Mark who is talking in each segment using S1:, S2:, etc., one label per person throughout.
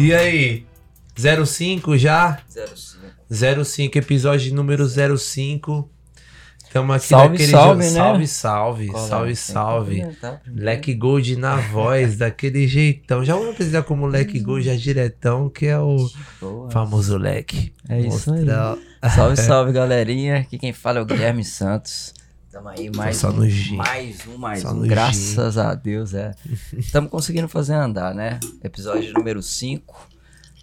S1: E aí? 05 já?
S2: 05.
S1: 05, episódio número 05. Estamos aqui
S3: Salve,
S1: naquele
S3: salve,
S1: jo-
S3: né?
S1: Salve, salve,
S2: Cola,
S1: salve,
S2: que
S1: salve. Leque Gold na voz, daquele jeitão. Já vamos apresentar como Leque Gold já diretão, que é o
S2: Boa.
S1: famoso Leque.
S3: É isso aí.
S1: Mostrar-
S2: Salve, salve, galerinha. Aqui quem fala é o Guilherme Santos. Tamo aí, mais
S1: só
S2: um, mais um, mais
S1: Só
S2: um. Graças a Deus, é. Estamos conseguindo fazer andar, né? Episódio número 5.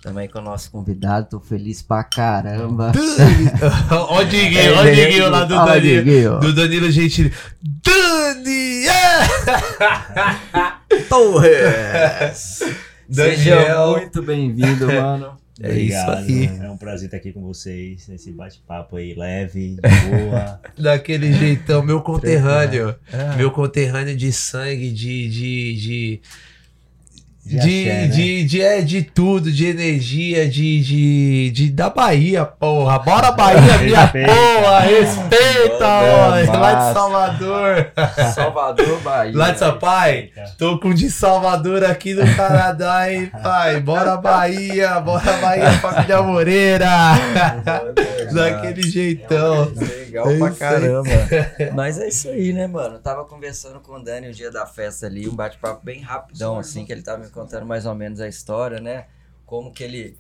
S2: Também com o nosso convidado. Tô feliz pra caramba.
S1: Ó o Diguinho, ó o Diguinho lá do
S2: Ó
S1: Danilo.
S2: Diguinho.
S1: Do Danilo Gentili. Dani! é!
S2: Torres! Seja
S1: Daniel.
S2: muito bem-vindo, mano.
S1: É isso aí.
S4: É um prazer estar aqui com vocês nesse bate-papo aí leve, de boa.
S1: Daquele jeitão, meu conterrâneo.
S2: É.
S1: Meu conterrâneo de sangue, de. de, de
S4: De
S1: de,
S4: axé, né?
S1: de, de, é, de tudo, de energia, de, de, de da Bahia, porra. Bora Bahia, minha
S4: Respeita.
S1: porra, respeita, ó, lá de Salvador.
S2: Salvador, Bahia.
S1: Lá de São Pai, tô com de Salvador aqui no Canadá, hein, pai. Bora Bahia, bora Bahia, família Moreira. Daquele jeitão.
S2: Legal
S1: É
S2: pra caramba. Mas é isso aí, né, mano? Eu tava conversando com o Dani o dia da festa ali, um bate-papo bem rapidão, assim, que ele tava me contando mais ou menos a história, né? Como que ele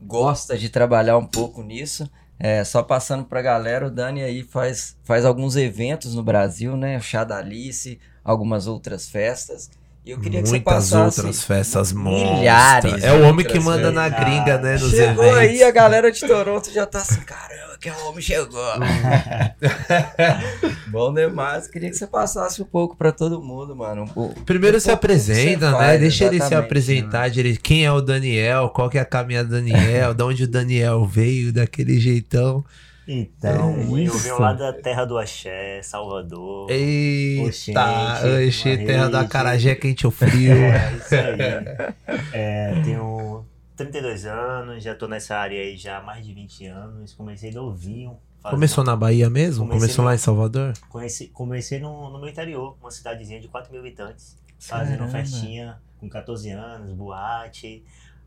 S2: gosta de trabalhar um pouco nisso. É, só passando pra galera, o Dani aí faz, faz alguns eventos no Brasil, né? O Chá da Alice, algumas outras festas. Eu queria que você
S1: Muitas
S2: passasse
S1: outras festas
S2: milhares.
S1: É o homem que manda na gringa, né, nos
S2: Chegou
S1: eventos.
S2: aí, a galera de Toronto já tá assim, caramba, que o homem chegou. Bom demais, queria que você passasse um pouco pra todo mundo, mano. Um pouco-
S1: Primeiro
S2: um
S1: se apresenta, né?
S2: faz,
S1: Deixa ele se apresentar direito. Quem é o Daniel? Qual que é a caminhada do Daniel? de onde o Daniel veio, daquele jeitão.
S4: Então,
S3: É
S4: eu
S3: isso.
S4: venho lá da terra do Axé, Salvador.
S1: Eita,
S4: uma
S1: terra da carajé quente ou frio.
S4: É, isso aí. É, tenho 32 anos, já tô nessa área aí já há mais de 20 anos. Comecei novinho. fazendo-
S1: Começou na Bahia mesmo?
S4: Comecei
S1: Começou
S4: no-
S1: lá em Salvador?
S4: Comecei, comecei no, no meu interior, uma cidadezinha de 4 mil habitantes. Fazendo
S2: Caramba.
S4: festinha com 14 anos, boate.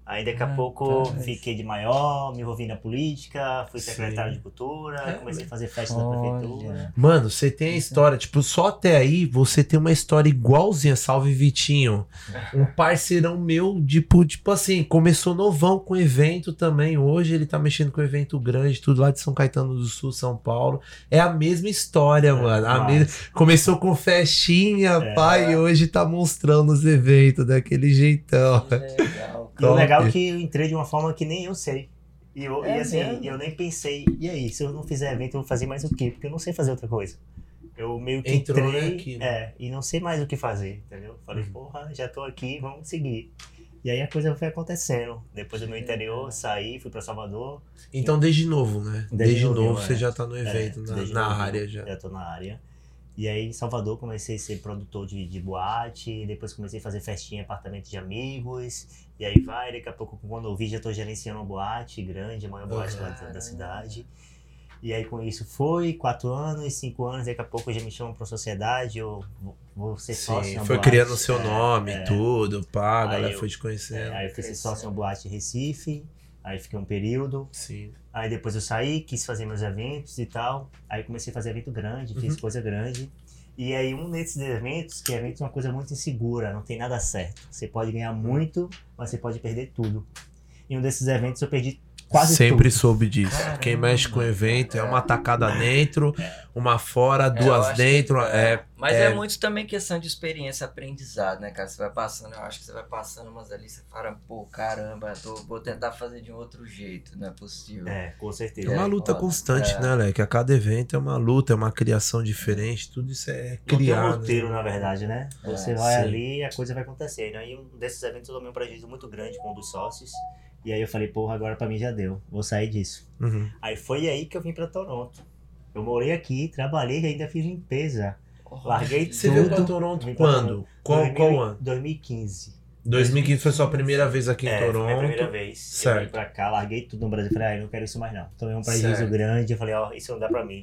S4: Aí daqui a pouco fiquei de maior, me envolvi na política, fui
S1: Sim.
S4: secretário de cultura,
S1: É,
S4: comecei a fazer festa na
S2: Olha.
S4: prefeitura.
S1: Mano, você tem a história, tipo, só até aí você tem uma história igualzinha, salve Vitinho. Um parceirão meu, tipo, tipo assim, começou novão com evento também. Hoje ele tá mexendo com evento grande, tudo lá de São Caetano do Sul, São Paulo. É a mesma história, mano. A
S4: Mas-
S1: mesma- Começou com festinha,
S4: É.
S1: pai, e hoje tá mostrando os eventos daquele jeitão.
S2: Que legal.
S4: E o
S1: Top.
S4: Legal é que eu entrei de uma forma que nem eu sei. E, eu,
S2: É
S4: e assim,
S2: mesmo?
S4: eu nem pensei, e aí, se eu não fizer evento, eu vou fazer mais o quê? Porque eu não sei fazer outra coisa. Eu meio que
S1: Entrou,
S4: entrei,
S1: né, aqui, né?
S4: é, e não sei mais o que fazer, entendeu? Falei,
S1: Uhum.
S4: porra, já tô aqui, vamos seguir. E aí a coisa foi acontecendo. Depois do meu interior, saí, fui pra Salvador.
S1: Então, desde novo, né? Desde,
S4: Desde
S1: novo,
S4: novo,
S1: você
S4: é.
S1: já tá no
S4: É,
S1: evento, na,
S4: desde
S1: na
S4: novo,
S1: área já.
S4: Já tô na área. E aí em Salvador comecei a ser produtor de, de boate, depois comecei a fazer festinha em apartamento de amigos, e aí vai, daqui a pouco quando eu vi já tô gerenciando uma boate grande, a maior boate lá da, da cidade. E aí com isso foi, quatro anos, cinco anos, daqui a pouco já me chamam pra sociedade, eu vou- ser sócio
S1: Sim,
S4: na
S1: foi
S4: boate.
S1: criando o seu
S4: É,
S1: nome,
S4: é.
S1: tudo, pá, a galera
S4: eu-
S1: foi te conhecendo.
S4: É, aí eu fui ser sócio na boate Recife, aí fiquei um período,
S1: Sim.
S4: Aí depois eu saí, quis fazer meus eventos e tal. Aí comecei a fazer evento grande, fiz
S1: Uhum.
S4: coisa grande. E aí um desses eventos, que evento é uma coisa muito insegura, não tem nada certo. Você pode ganhar muito, mas você pode perder tudo. E um desses eventos eu perdi quase
S1: Sempre
S4: tudo.
S1: soube disso.
S2: Caramba.
S1: Quem mexe com evento é uma tacada dentro, uma fora,
S2: É,
S1: duas
S2: acho
S1: dentro.
S2: que-
S1: É,
S2: Mas
S1: É.
S2: é. muito também questão de experiência, aprendizado, né, cara? Você vai passando, eu acho que você vai passando umas ali, você fala, pô, caramba, tô, vou tentar fazer de um outro jeito, não é possível.
S4: É, com
S1: é
S4: certeza.
S1: uma
S2: É,
S1: luta
S2: foda.
S1: constante,
S2: É.
S1: né, Leque? A cada evento é uma luta, é uma criação diferente. Tudo isso é
S4: Não tem um
S1: criar.
S4: roteiro,
S1: né?
S4: na verdade, né?
S2: É,
S4: Você vai
S1: sim.
S4: ali e a coisa vai acontecendo. Aí um desses eventos eu tomei um prejuízo muito grande com um dos sócios. E aí eu falei, porra, agora pra mim já deu. Vou sair disso.
S1: Uhum.
S4: Aí foi aí que eu vim pra Toronto. Eu morei aqui, trabalhei e ainda fiz limpeza. Larguei
S1: Você veio pra
S4: Tudo.
S1: Toronto
S4: pra
S1: quando?
S4: Toronto.
S1: Qual,
S4: 2000
S1: qual ano?
S4: 2015.
S1: 2015 foi sua primeira vez aqui em
S4: é, foi
S1: Toronto.
S4: minha primeira vez.
S1: Certo.
S4: Eu vim pra cá, larguei tudo no Brasil. Falei, ah, eu não quero isso mais não. Tomei um prejuízo grande. Eu falei, ó, isso não dá pra mim.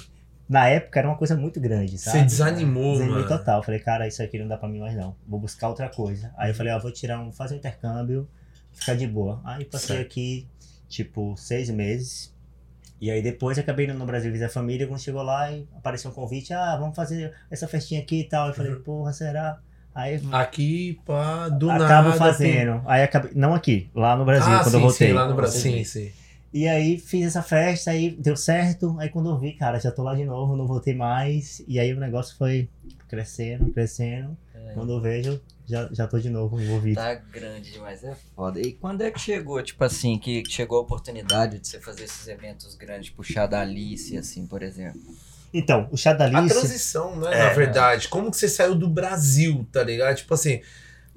S4: Na época era uma coisa muito grande, sabe?
S1: Você desanimou,
S4: Desanimei
S1: mano.
S4: total. Falei, cara, isso aqui não dá pra mim mais não. Vou buscar outra coisa. Aí eu falei, ó, vou tirar um, fazer um intercâmbio. Ficar de boa. Aí passei
S1: Certo.
S4: aqui, tipo, seis meses. E aí depois acabei indo no Brasil visitar a família. Quando chegou lá e apareceu um convite, ah, vamos fazer essa festinha aqui e tal. Eu falei,
S1: Uhum.
S4: porra, será? Aí
S1: Aqui, pá, do
S4: acabo
S1: nada.
S4: fazendo. Aí acabei, não aqui, lá no Brasil,
S1: ah,
S4: quando
S1: sim,
S4: eu voltei.
S1: Sim, lá no Brasil.
S4: Sim,
S1: sim.
S4: E aí fiz essa festa, aí deu certo. Aí quando eu vi, cara, já tô lá de novo, não voltei mais. E aí o negócio foi crescendo, crescendo.
S2: É,
S4: Quando eu vejo, já, já tô de novo envolvido.
S2: Tá grande demais, é foda. E quando é que chegou, tipo assim, que chegou a oportunidade de você fazer esses eventos grandes, puxar da Alice, assim, por exemplo?
S4: Então, o chá da
S1: A
S4: Alice.
S1: transição, né,
S4: É.
S1: na verdade. Como que você saiu do Brasil, tá ligado? Tipo assim,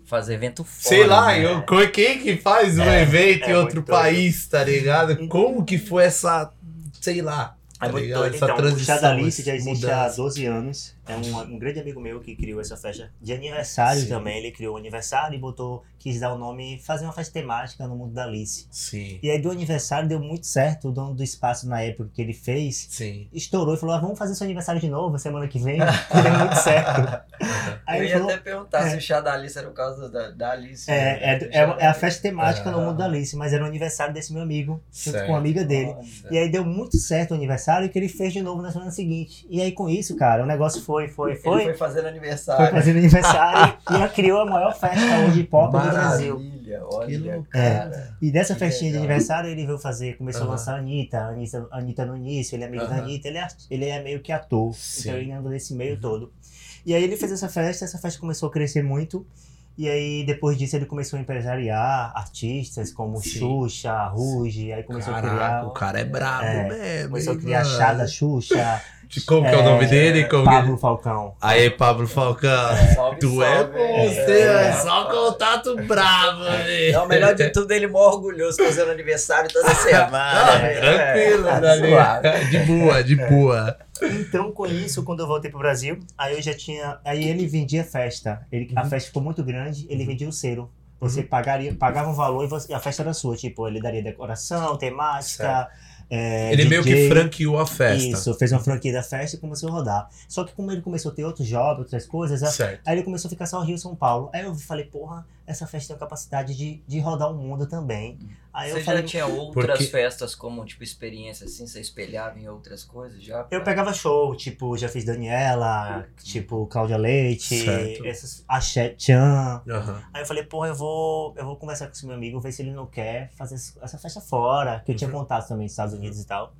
S2: Fazer evento fora.
S1: sei lá,
S2: né?
S1: eu, quem que faz um
S4: É,
S1: evento em
S4: é
S1: outro
S4: muito doido.
S1: país, tá ligado? Como que foi essa, sei lá,
S4: É
S1: tá
S4: muito
S1: ligado?
S4: doido.
S1: Essa
S4: Então, o
S1: transição,
S4: Chá da Alice já existe há
S1: mudança.
S4: 12 anos. É um, um grande amigo meu que criou essa festa de aniversário
S1: Sim.
S4: também. Ele criou o aniversário e botou, quis dar o nome, fazer uma festa temática no mundo da Alice.
S1: Sim,
S4: E aí do aniversário deu muito certo. O dono do espaço na época que ele fez
S1: sim.
S4: estourou e falou: ah, vamos fazer seu aniversário de novo semana que vem. Deu muito certo. Aí
S2: eu ia
S4: falou.
S2: até perguntar
S4: é.
S2: se o chá da Alice era o caso da, da Alice.
S4: É,
S2: né?
S4: é, é, é a festa temática no
S1: Ah.
S4: mundo da Alice, mas era o aniversário desse meu amigo, junto
S1: Certo.
S4: com uma amiga dele.
S2: Nossa.
S4: E aí deu muito certo o aniversário que ele fez de novo na semana seguinte. E aí com isso, cara, o negócio foi, foi,
S2: Ele
S4: foi.
S2: foi fazendo
S4: Foi
S2: aniversário.
S4: fazendo aniversário e ela criou a maior festa hoje pop do Brasil.
S2: Maravilha,
S1: Que
S2: olha, cara.
S4: E dessa
S2: Que
S4: festinha de
S2: legal.
S4: aniversário ele veio fazer, começou
S1: Aham.
S4: a lançar a Anitta, a Anitta, a Anitta no início, ele é amigo da
S1: Aham.
S4: Anitta, ele é, ele é meio que ator,
S1: Sim.
S4: então ele anda nesse meio todo. E aí ele fez essa festa, essa festa começou a crescer muito, e aí depois disso ele começou a empresariar artistas como
S1: Sim.
S4: Xuxa, Ruge, aí começou a
S1: Caraca,
S4: criar...
S1: o cara é brabo
S4: É,
S1: mesmo.
S4: Começou a criar
S1: mano?
S4: chá da Xuxa,
S1: Como que é o nome dele? Como que-
S4: Pablo Falcão.
S1: Aí, Pablo Falcão.
S2: Salve,
S1: Tu é bom, você é só contato bravo, velho.
S2: Não, o melhor de tudo, ele mó orgulhoso fazendo aniversário toda semana.
S1: Ah,
S2: É,
S1: tranquilo,
S2: é,
S1: Dali.
S2: suave.
S1: De boa, de boa.
S4: Então, com isso, quando eu voltei pro Brasil, aí eu já tinha. Aí ele vendia festa. Ele, A
S1: Uhum.
S4: festa ficou muito grande, ele vendia o selo. Você pagaria, pagava um valor e você- a festa era sua. Tipo, ele daria decoração, temática. É,
S1: Ele meio que
S4: DJ.
S1: franqueou a festa.
S4: Isso, fez uma franquia da festa e começou a rodar. Só que como ele começou a ter outros jobs, outras coisas,
S1: Certo.
S4: aí ele começou a ficar só Rio São Paulo. Aí eu falei, porra, essa festa tem a capacidade de, de rodar o mundo também. Aí eu
S2: Você
S4: falei,
S2: já tinha outras
S1: Porque-
S2: festas como, tipo, experiência assim? Você espelhava em outras coisas já?
S4: Eu pegava show, tipo, já fiz Daniela, tipo, Cláudia Leite,
S1: Certo.
S4: essas, Axé Chan.
S1: Aham.
S4: Aí eu falei, porra, eu vou, eu vou conversar com esse meu amigo, ver se ele não quer fazer essa festa fora, que eu tinha
S1: Uhum.
S4: contato também nos Estados Unidos e tal.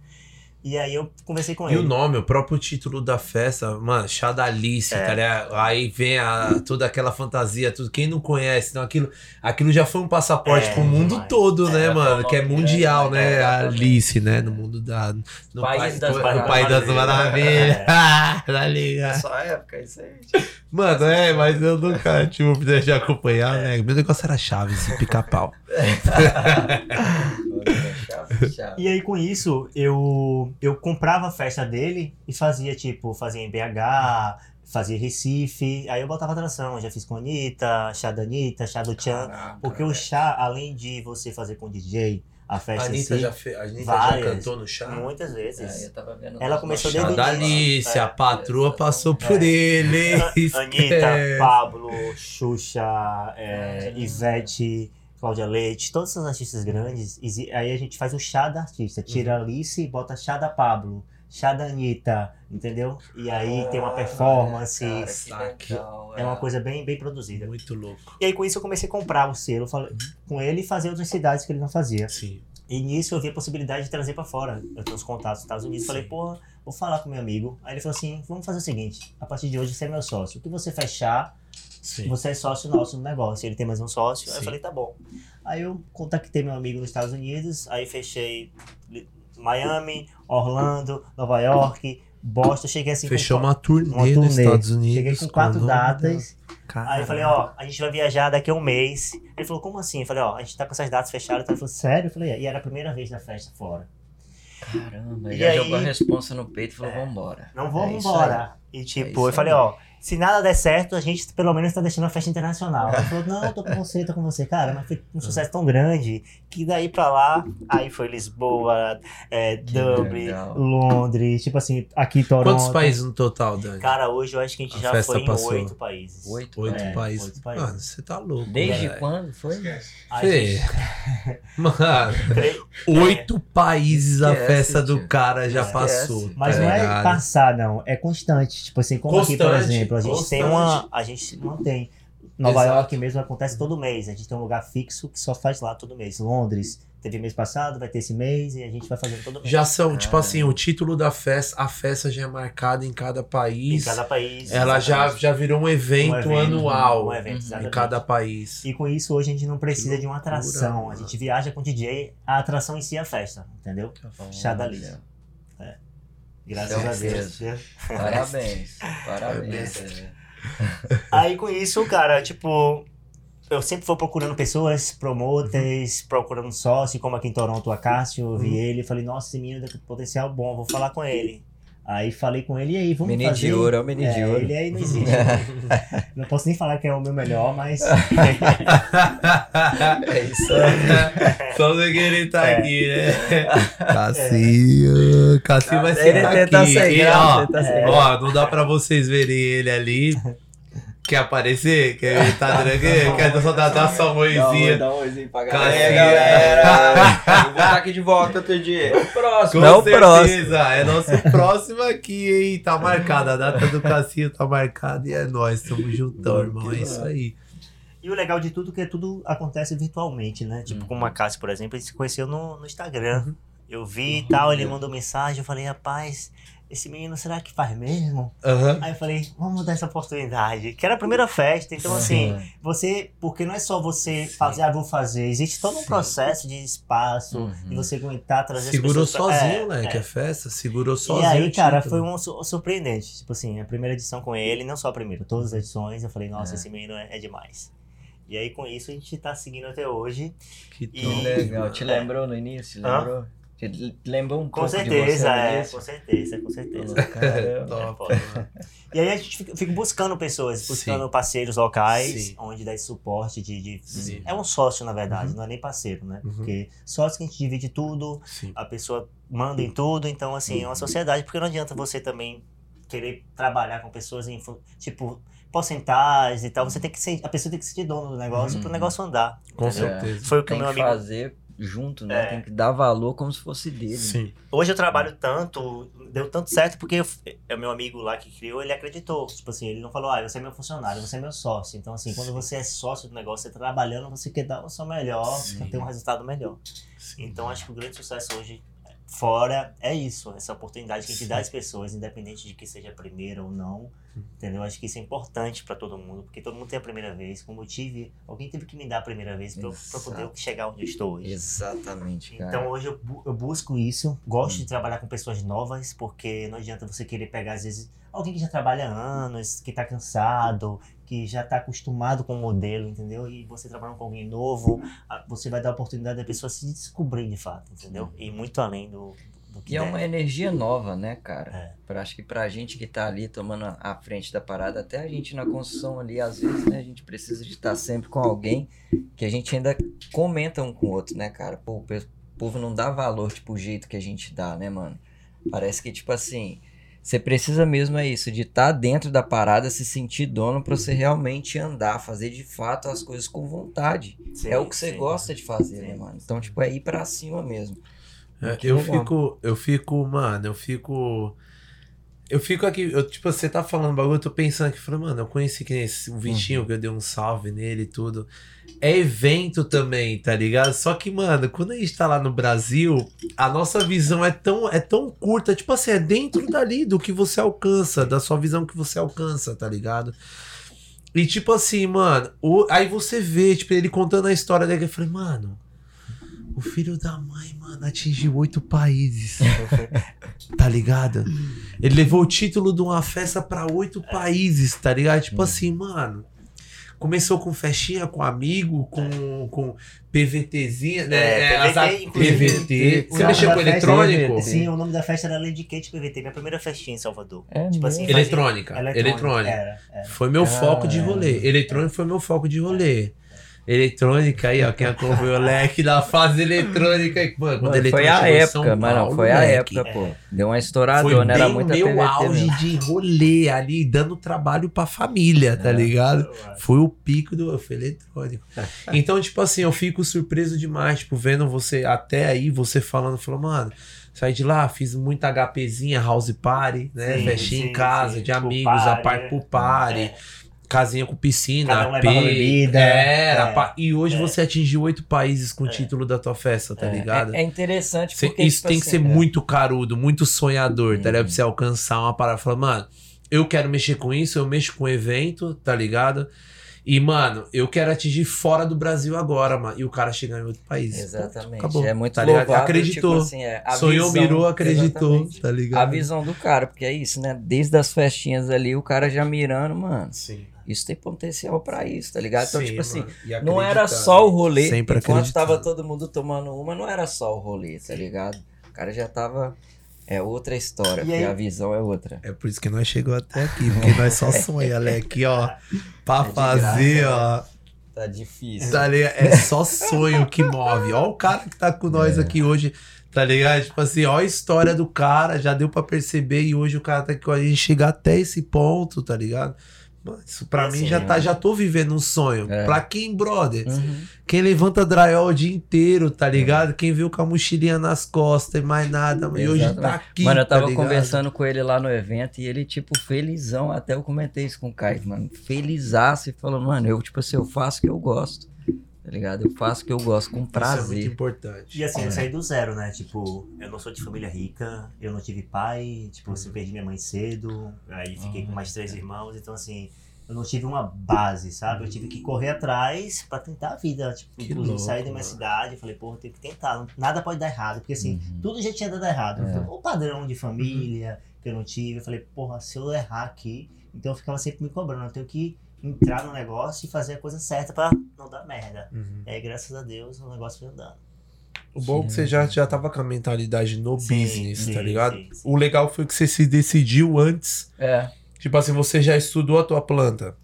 S4: E aí eu conversei com
S1: E
S4: ele.
S1: o nome, o próprio título da festa, mano, chá da Alice,
S4: É.
S1: tá ligado? Aí vem a, toda aquela fantasia, tudo. Quem não conhece, então aquilo, aquilo já foi um passaporte
S4: É,
S1: pro mundo
S4: demais.
S1: todo, né,
S2: É,
S1: mano?
S2: foi
S1: Que é
S2: um nome
S1: mundial,
S2: grande,
S1: né?
S2: né?
S1: A Alice, né? No mundo da. No
S2: País
S1: pai-
S2: das
S1: no
S2: Maravilhas.
S1: País das Maravilhas.
S4: É.
S1: Tá ligado?
S2: Só época, isso aí.
S1: Mano, é, mas eu nunca tive a oportunidade de acompanhar, né? Meu negócio era Chaves e pica-pau.
S2: Chave, chave.
S4: E aí com isso, eu, eu comprava a festa dele e fazia, tipo, fazia em BH, fazia Recife. Aí eu botava atração, já fiz com a Anitta, chá da Anitta, chá do Tchan.
S2: Caraca,
S4: Porque o
S2: velho.
S4: chá, além de você fazer com DJ, a
S1: A
S4: festa em
S1: Anitta,
S4: si,
S1: já, fe... a Anitta já
S4: várias,
S1: cantou no chá?
S4: muitas
S2: É,
S4: vezes.
S2: eu tava vendo
S4: Ela começou desde o
S1: da
S4: início.
S1: Alice,
S4: É.
S1: a patroa passou por
S4: É.
S1: ele.
S4: Anitta,
S1: Esquece.
S4: Pablo, Xuxa, é, Ivete, Cláudia Leite, todos esses artistas grandes. Aí a gente faz o chá da artista, tira
S1: Uhum.
S4: a Alice e bota chá da Pablo, chá da Anitta, entendeu? E aí tem uma
S2: Ah,
S4: performance.
S2: cara, que legal,
S4: É uma coisa bem, bem produzida.
S1: Muito louco.
S4: E aí com isso eu comecei a comprar o selo falei- com ele e fazer outras cidades que ele não fazia.
S1: Sim.
S4: E nisso eu vi a possibilidade de trazer pra fora. Eu tenho os contatos nos Estados Unidos. Falei,
S1: Sim.
S4: porra, vou falar com meu amigo. Aí ele falou assim: vamos fazer o seguinte: a partir de hoje você é meu sócio. O que você fechar,
S1: Sim.
S4: você é sócio nosso no negócio. Ele tem mais um sócio. Aí
S1: Sim.
S4: eu falei, tá bom. Aí eu contactei meu amigo nos Estados Unidos. Aí fechei Miami, Orlando, Nova York, Boston. Cheguei assim
S1: Fechou
S4: com
S1: uma turnê,
S4: uma
S1: nos
S4: turnê.
S1: Estados Unidos.
S4: Cheguei com quatro datas.
S1: da-
S4: Aí eu falei, ó, a gente vai viajar daqui a um mês. Ele falou, como assim? Eu falei, ó, a gente tá com essas datas fechadas. Então ele falou, sério? Eu falei, "É." e era a primeira vez da festa fora.
S2: Caramba,
S4: E
S2: já
S4: aí-
S2: jogou a responsa no peito e falou,
S4: É.
S2: vambora.
S4: Não
S2: É
S4: vamos
S2: isso
S4: embora. E
S2: É
S4: tipo,
S2: isso
S4: eu falei,
S2: aí.
S4: ó, se nada der certo, a gente pelo menos tá deixando a festa internacional. Ele falou, não, eu tô com você, tô com você. Cara, mas foi um sucesso tão grande que daí pra lá, aí foi Lisboa, é, Dublin,
S2: legal.
S4: Londres, tipo assim, aqui Toronto.
S1: Quantos países no total, Dani?
S4: Cara, hoje eu acho que a gente
S1: A
S4: já foi em
S1: passou.
S4: oito países.
S2: Oito?
S1: Oito
S4: É,
S1: países.
S4: oito países.
S1: Mano, você tá louco.
S2: Desde
S1: velho.
S2: quando foi?
S1: Fê,
S4: gente-
S1: Mano, oito países a festa do cara já
S2: Esquece.
S1: passou.
S4: Mas
S1: tá
S4: não é passar, não. É constante. Tipo assim, como aqui, por
S1: Constante,
S4: exemplo, a gente tem uma. A gente mantém. Nova
S1: Exato.
S4: York mesmo acontece todo mês. A gente tem um lugar fixo que só faz lá todo mês. Londres teve mês passado, vai ter esse mês e a gente vai fazendo todo mês.
S1: Já são, tipo assim, o título da festa, a festa já é marcada em cada
S4: em
S1: país.
S4: cada país.
S1: Ela já,
S4: exatamente.
S1: já virou um evento,
S4: Um evento,
S1: anual
S4: Um evento, exatamente.
S1: em cada país.
S4: E com isso, hoje a gente não precisa de uma atração.
S1: mano.
S4: A gente viaja com DJ, a atração em si é a festa, entendeu? Chá da Lisa. Graças a Deus.
S2: Parabéns. Parabéns.
S4: Aí com isso, cara, tipo, eu sempre vou procurando pessoas, promoters, procurando sócio, como aqui em Toronto, o Acácio, eu vi
S1: Uhum.
S4: ele, falei, nossa, esse menino tem potencial bom, vou falar com ele. Aí falei com ele, e aí, vamos
S2: Menino
S4: fazer?
S2: de ouro, é o menino de
S4: É,
S2: ouro.
S4: ele aí não existe. não posso nem falar que é o meu melhor, mas
S2: É isso aí.
S1: Só você querer estar
S4: É.
S1: aqui, né? Cassinho. Cassinho vai ser
S2: Ele tenta
S1: aqui.
S2: ser
S1: E, ó, ó, não dá pra vocês verem ele ali. Quer aparecer? Quer tá dando aqui? Quer só dar, dar
S2: um oi,
S1: mãozinha?
S2: dá um oizinho pra
S1: Cassinha.
S2: galera. Vou voltar aqui de volta outro dia. O próximo.
S1: Com
S2: é o próximo.
S1: certeza, é nosso próximo aqui, hein? Tá marcada, a data do Cassinho tá marcada e é nóis, tamo juntão, irmão. É isso aí.
S4: E o legal de tudo é que tudo acontece virtualmente, né? Tipo, com o Macácio, por exemplo, ele se conheceu no, no Instagram. Eu vi e tal, ele mandou mensagem, eu falei, rapaz, esse menino será que faz mesmo?
S1: Aham.
S4: Aí eu falei, vamos dar essa oportunidade. Que era a primeira festa, então assim, você, porque não é só você fazer, ah, vou fazer, existe todo um
S2: Sim.
S4: processo de espaço,
S2: Uhum.
S4: de você aguentar, trazer
S1: Segurou
S4: as pessoas pra-
S1: sozinho,
S4: é,
S1: né?
S4: é.
S1: Que é festa, segurou
S4: E
S1: sozinho.
S4: aí,
S1: o
S4: cara, foi um su- surpreendente. Tipo assim, a primeira edição com ele, não só a primeira, todas as edições, eu falei, nossa,
S2: É.
S4: esse menino é, é demais. E aí, com isso, a gente tá seguindo até hoje.
S1: Que
S4: E-
S2: legal. Te lembrou no início?
S4: Hã?
S2: Lembrou? Te lembrou um
S4: Com
S2: pouco de
S4: certeza,
S2: você no
S4: é, com certeza, com certeza.
S2: Caramba.
S1: Top,
S4: foda.
S1: mano.
S4: E aí a gente fica, fica buscando pessoas, buscando
S1: Sim.
S4: parceiros locais,
S1: Sim.
S4: onde dá esse suporte de. de-. É um sócio, na verdade,
S1: Uhum.
S4: não é nem parceiro, né?
S1: Uhum.
S4: Porque sócio que a gente divide tudo,
S1: Sim.
S4: a pessoa manda em tudo, então assim, é uma sociedade, porque não adianta você também querer trabalhar com pessoas em tipo porcentagens e tal, você tem que ser, a pessoa tem que ser dono do negócio
S2: Uhum.
S4: pro negócio andar.
S1: Com
S4: entendeu?
S1: certeza.
S4: Foi o que
S2: Tem
S4: o meu
S2: que
S4: amigo
S2: fazer junto, né?
S4: É.
S2: Tem que dar valor como se fosse dele.
S1: Sim.
S4: Hoje eu trabalho tanto, deu tanto certo porque eu- é o meu amigo lá que criou, ele acreditou. Tipo assim, ele não falou, ah, você é meu funcionário, você é meu sócio. Então, assim, quando você é sócio do negócio, você trabalhando, você quer dar o seu melhor,
S1: Sim.
S4: quer ter um resultado melhor.
S1: Sim.
S4: Então, acho que o grande sucesso hoje fora é isso, essa oportunidade que a gente dá às pessoas, independente de que seja a primeira ou não. Entendeu? Acho que isso é importante pra todo mundo, porque todo mundo tem a primeira vez. Como eu tive, alguém teve que me dar a primeira vez eu poder chegar onde eu estou hoje.
S2: Exatamente, cara.
S4: Então hoje eu, bu- eu busco isso, gosto
S2: Hum.
S4: de trabalhar com pessoas novas, porque não adianta você querer pegar, às vezes, alguém que já trabalha há anos, que tá cansado, que já tá acostumado com o modelo, entendeu? E você trabalhando com alguém novo, você vai dar a oportunidade da pessoa se descobrir de fato, entendeu? E muito além do, do que
S2: E é uma energia nova, né, cara?
S4: É.
S2: Pra, acho que pra gente que tá ali tomando a- frente da parada, até a gente na construção ali, às vezes, né, a gente precisa de estar sempre com alguém que a gente ainda comenta um com o outro, né, cara? Pô, o povo não dá valor, tipo, o jeito que a gente dá, né, mano? Parece que, tipo assim, você precisa mesmo é isso, de estar dentro da parada, se sentir dono pra você realmente andar, fazer de fato as coisas com vontade.
S4: Sim,
S2: é o que você
S4: sim.
S2: gosta de fazer,
S4: Sim.
S2: né, mano? Então, tipo, é ir pra cima mesmo.
S1: É, eu fico, eu fico, mano, eu fico. Eu fico aqui, eu, tipo, você tá falando bagulho, eu tô pensando aqui, falando, mano, eu conheci que esse, o Vitinho,
S2: Uhum.
S1: que eu dei um salve nele e tudo. É evento também, tá ligado? Só que, mano, quando a gente tá lá no Brasil, a nossa visão é tão, é tão curta, tipo assim, é dentro dali do que você alcança, da sua visão que você alcança, tá ligado? E tipo assim, mano, o- aí você vê, tipo, ele contando a história dele, eu falei, mano, o filho da mãe, mano, atingiu oito países. tá ligado? Ele levou o título de uma festa pra oito países, tá ligado? Tipo
S2: Hum.
S1: assim, mano. começou com festinha, com amigo, com, com PVTzinha, né?
S4: É, PVT, inclusive.
S1: PVT. Você mexeu com
S4: festa-
S1: eletrônico?
S4: Sim, o nome da festa era Lady Kate PVT, minha primeira festinha em Salvador.
S2: É
S4: Tipo assim, fazia-
S1: Eletrônica. Eletrônica.
S4: Era, era.
S1: Foi meu foco de rolê. Eletrônico foi meu foco de rolê. Eletrônica aí, ó. Quem acompanhou o leque da fase eletrônica. Mano, quando
S2: Mano, foi a época, mano. Foi a
S1: moleque.
S2: época, pô. Deu uma
S1: Foi
S2: estouradona,
S1: bem
S2: era muita
S1: meu
S2: PVT
S1: auge
S2: mesmo.
S1: de rolê ali, dando trabalho pra família, tá
S2: É.
S1: ligado? Foi o pico do foi eletrônico. Então, tipo assim, eu fico surpreso demais, tipo, vendo você até aí, você falando, falou, mano, saí de lá, fiz muita HPzinha, house party, né?
S4: Sim,
S1: Festinha em
S4: sim,
S1: casa,
S4: sim.
S1: de amigos, a
S4: party,
S1: parte pro party.
S4: É.
S1: Casinha com piscina,
S4: Cada um
S1: AP,
S4: bebida.
S1: era,
S4: É.
S1: pa- e hoje
S4: É.
S1: você atingiu oito países com o
S4: É.
S1: título da tua festa, tá
S4: É.
S1: ligado?
S2: É, é interessante
S1: Cê-
S2: porque,
S1: isso
S2: tipo
S1: tem que
S2: assim,
S1: ser
S2: né?
S1: muito carudo, muito sonhador, tá ligado?
S2: Uhum.
S1: Pra você alcançar uma parada. Falar, mano, eu quero mexer com isso, eu mexo com evento, tá ligado? E, mano, eu quero atingir fora do Brasil agora, mano. E o cara chegar em outro país.
S2: Exatamente.
S1: Acabou.
S2: É muito
S1: Tá
S2: louvável,
S1: Acreditou.
S2: tipo assim, é, a
S1: Sonhou,
S2: visão-
S1: mirou, acreditou,
S2: Exatamente.
S1: tá ligado?
S2: A visão do cara, porque é isso, né? Desde as festinhas ali, o cara já mirando, mano.
S1: Sim.
S2: Isso tem potencial pra isso, tá ligado? Então,
S1: Sim,
S2: tipo assim, não era só o rolê.
S1: Sempre
S2: enquanto tava todo mundo tomando uma, não era só o rolê, tá ligado? O cara já tava. É outra história,
S4: E
S2: porque
S4: aí-
S2: a visão é outra.
S1: É por isso que nós chegou até aqui, porque nós só sonha? Aqui, ó, pra
S2: É
S1: fazer,
S2: graça,
S1: ó.
S2: Tá difícil.
S1: Tá ligado? É só sonho que move. Ó o cara que tá com nós
S2: É.
S1: aqui hoje, tá ligado? Tipo assim, ó a história do cara, já deu pra perceber e hoje o cara tá aqui com a gente chegar até esse ponto, tá ligado? Isso pra
S4: É
S1: mim
S4: assim,
S1: já tá,
S2: né?
S1: já tô vivendo um sonho.
S2: É.
S1: Pra quem, brother?
S2: Uhum.
S1: Quem levanta drywall o dia inteiro, tá ligado? Quem viu com a mochilinha nas costas e mais nada, e hoje tá aqui.
S2: Mano, eu
S1: tá
S2: tava
S1: ligado?
S2: conversando com ele lá no evento e ele, tipo, felizão. Até eu comentei isso com o Caio, mano. Felizaço e falando, mano, eu, tipo assim, eu faço o que eu gosto. Tá ligado? Eu faço o que eu gosto com
S1: Isso é muito
S2: prazer.
S1: importante.
S4: E assim,
S2: É.
S4: eu saí do zero, né? Tipo, eu não sou de família rica, eu não tive pai, tipo,
S1: Uhum.
S4: eu perdi minha mãe cedo, aí fiquei com mais três irmãos, então assim, eu não tive uma base, sabe? Eu tive que correr atrás pra tentar a vida, tipo,
S1: Que
S4: inclusive
S1: louco,
S4: sair da minha
S1: mano.
S4: cidade, eu falei, porra, eu tenho que tentar, nada pode dar errado, porque assim,
S2: Uhum.
S4: tudo já tinha dado errado.
S2: É.
S4: O padrão de família que eu não tive, eu falei, porra, se eu errar aqui, então eu ficava sempre me cobrando, eu tenho que entrar no negócio e fazer a coisa certa pra não dar merda.
S1: Uhum.
S4: E aí, graças a Deus, o negócio foi andando.
S1: O bom é que você já, já tava com a mentalidade no
S4: Sim,
S1: business,
S4: sim,
S1: tá ligado?
S4: sim, sim.
S1: O legal foi que você se decidiu antes.
S2: É.
S1: Tipo assim, você já estudou a tua planta.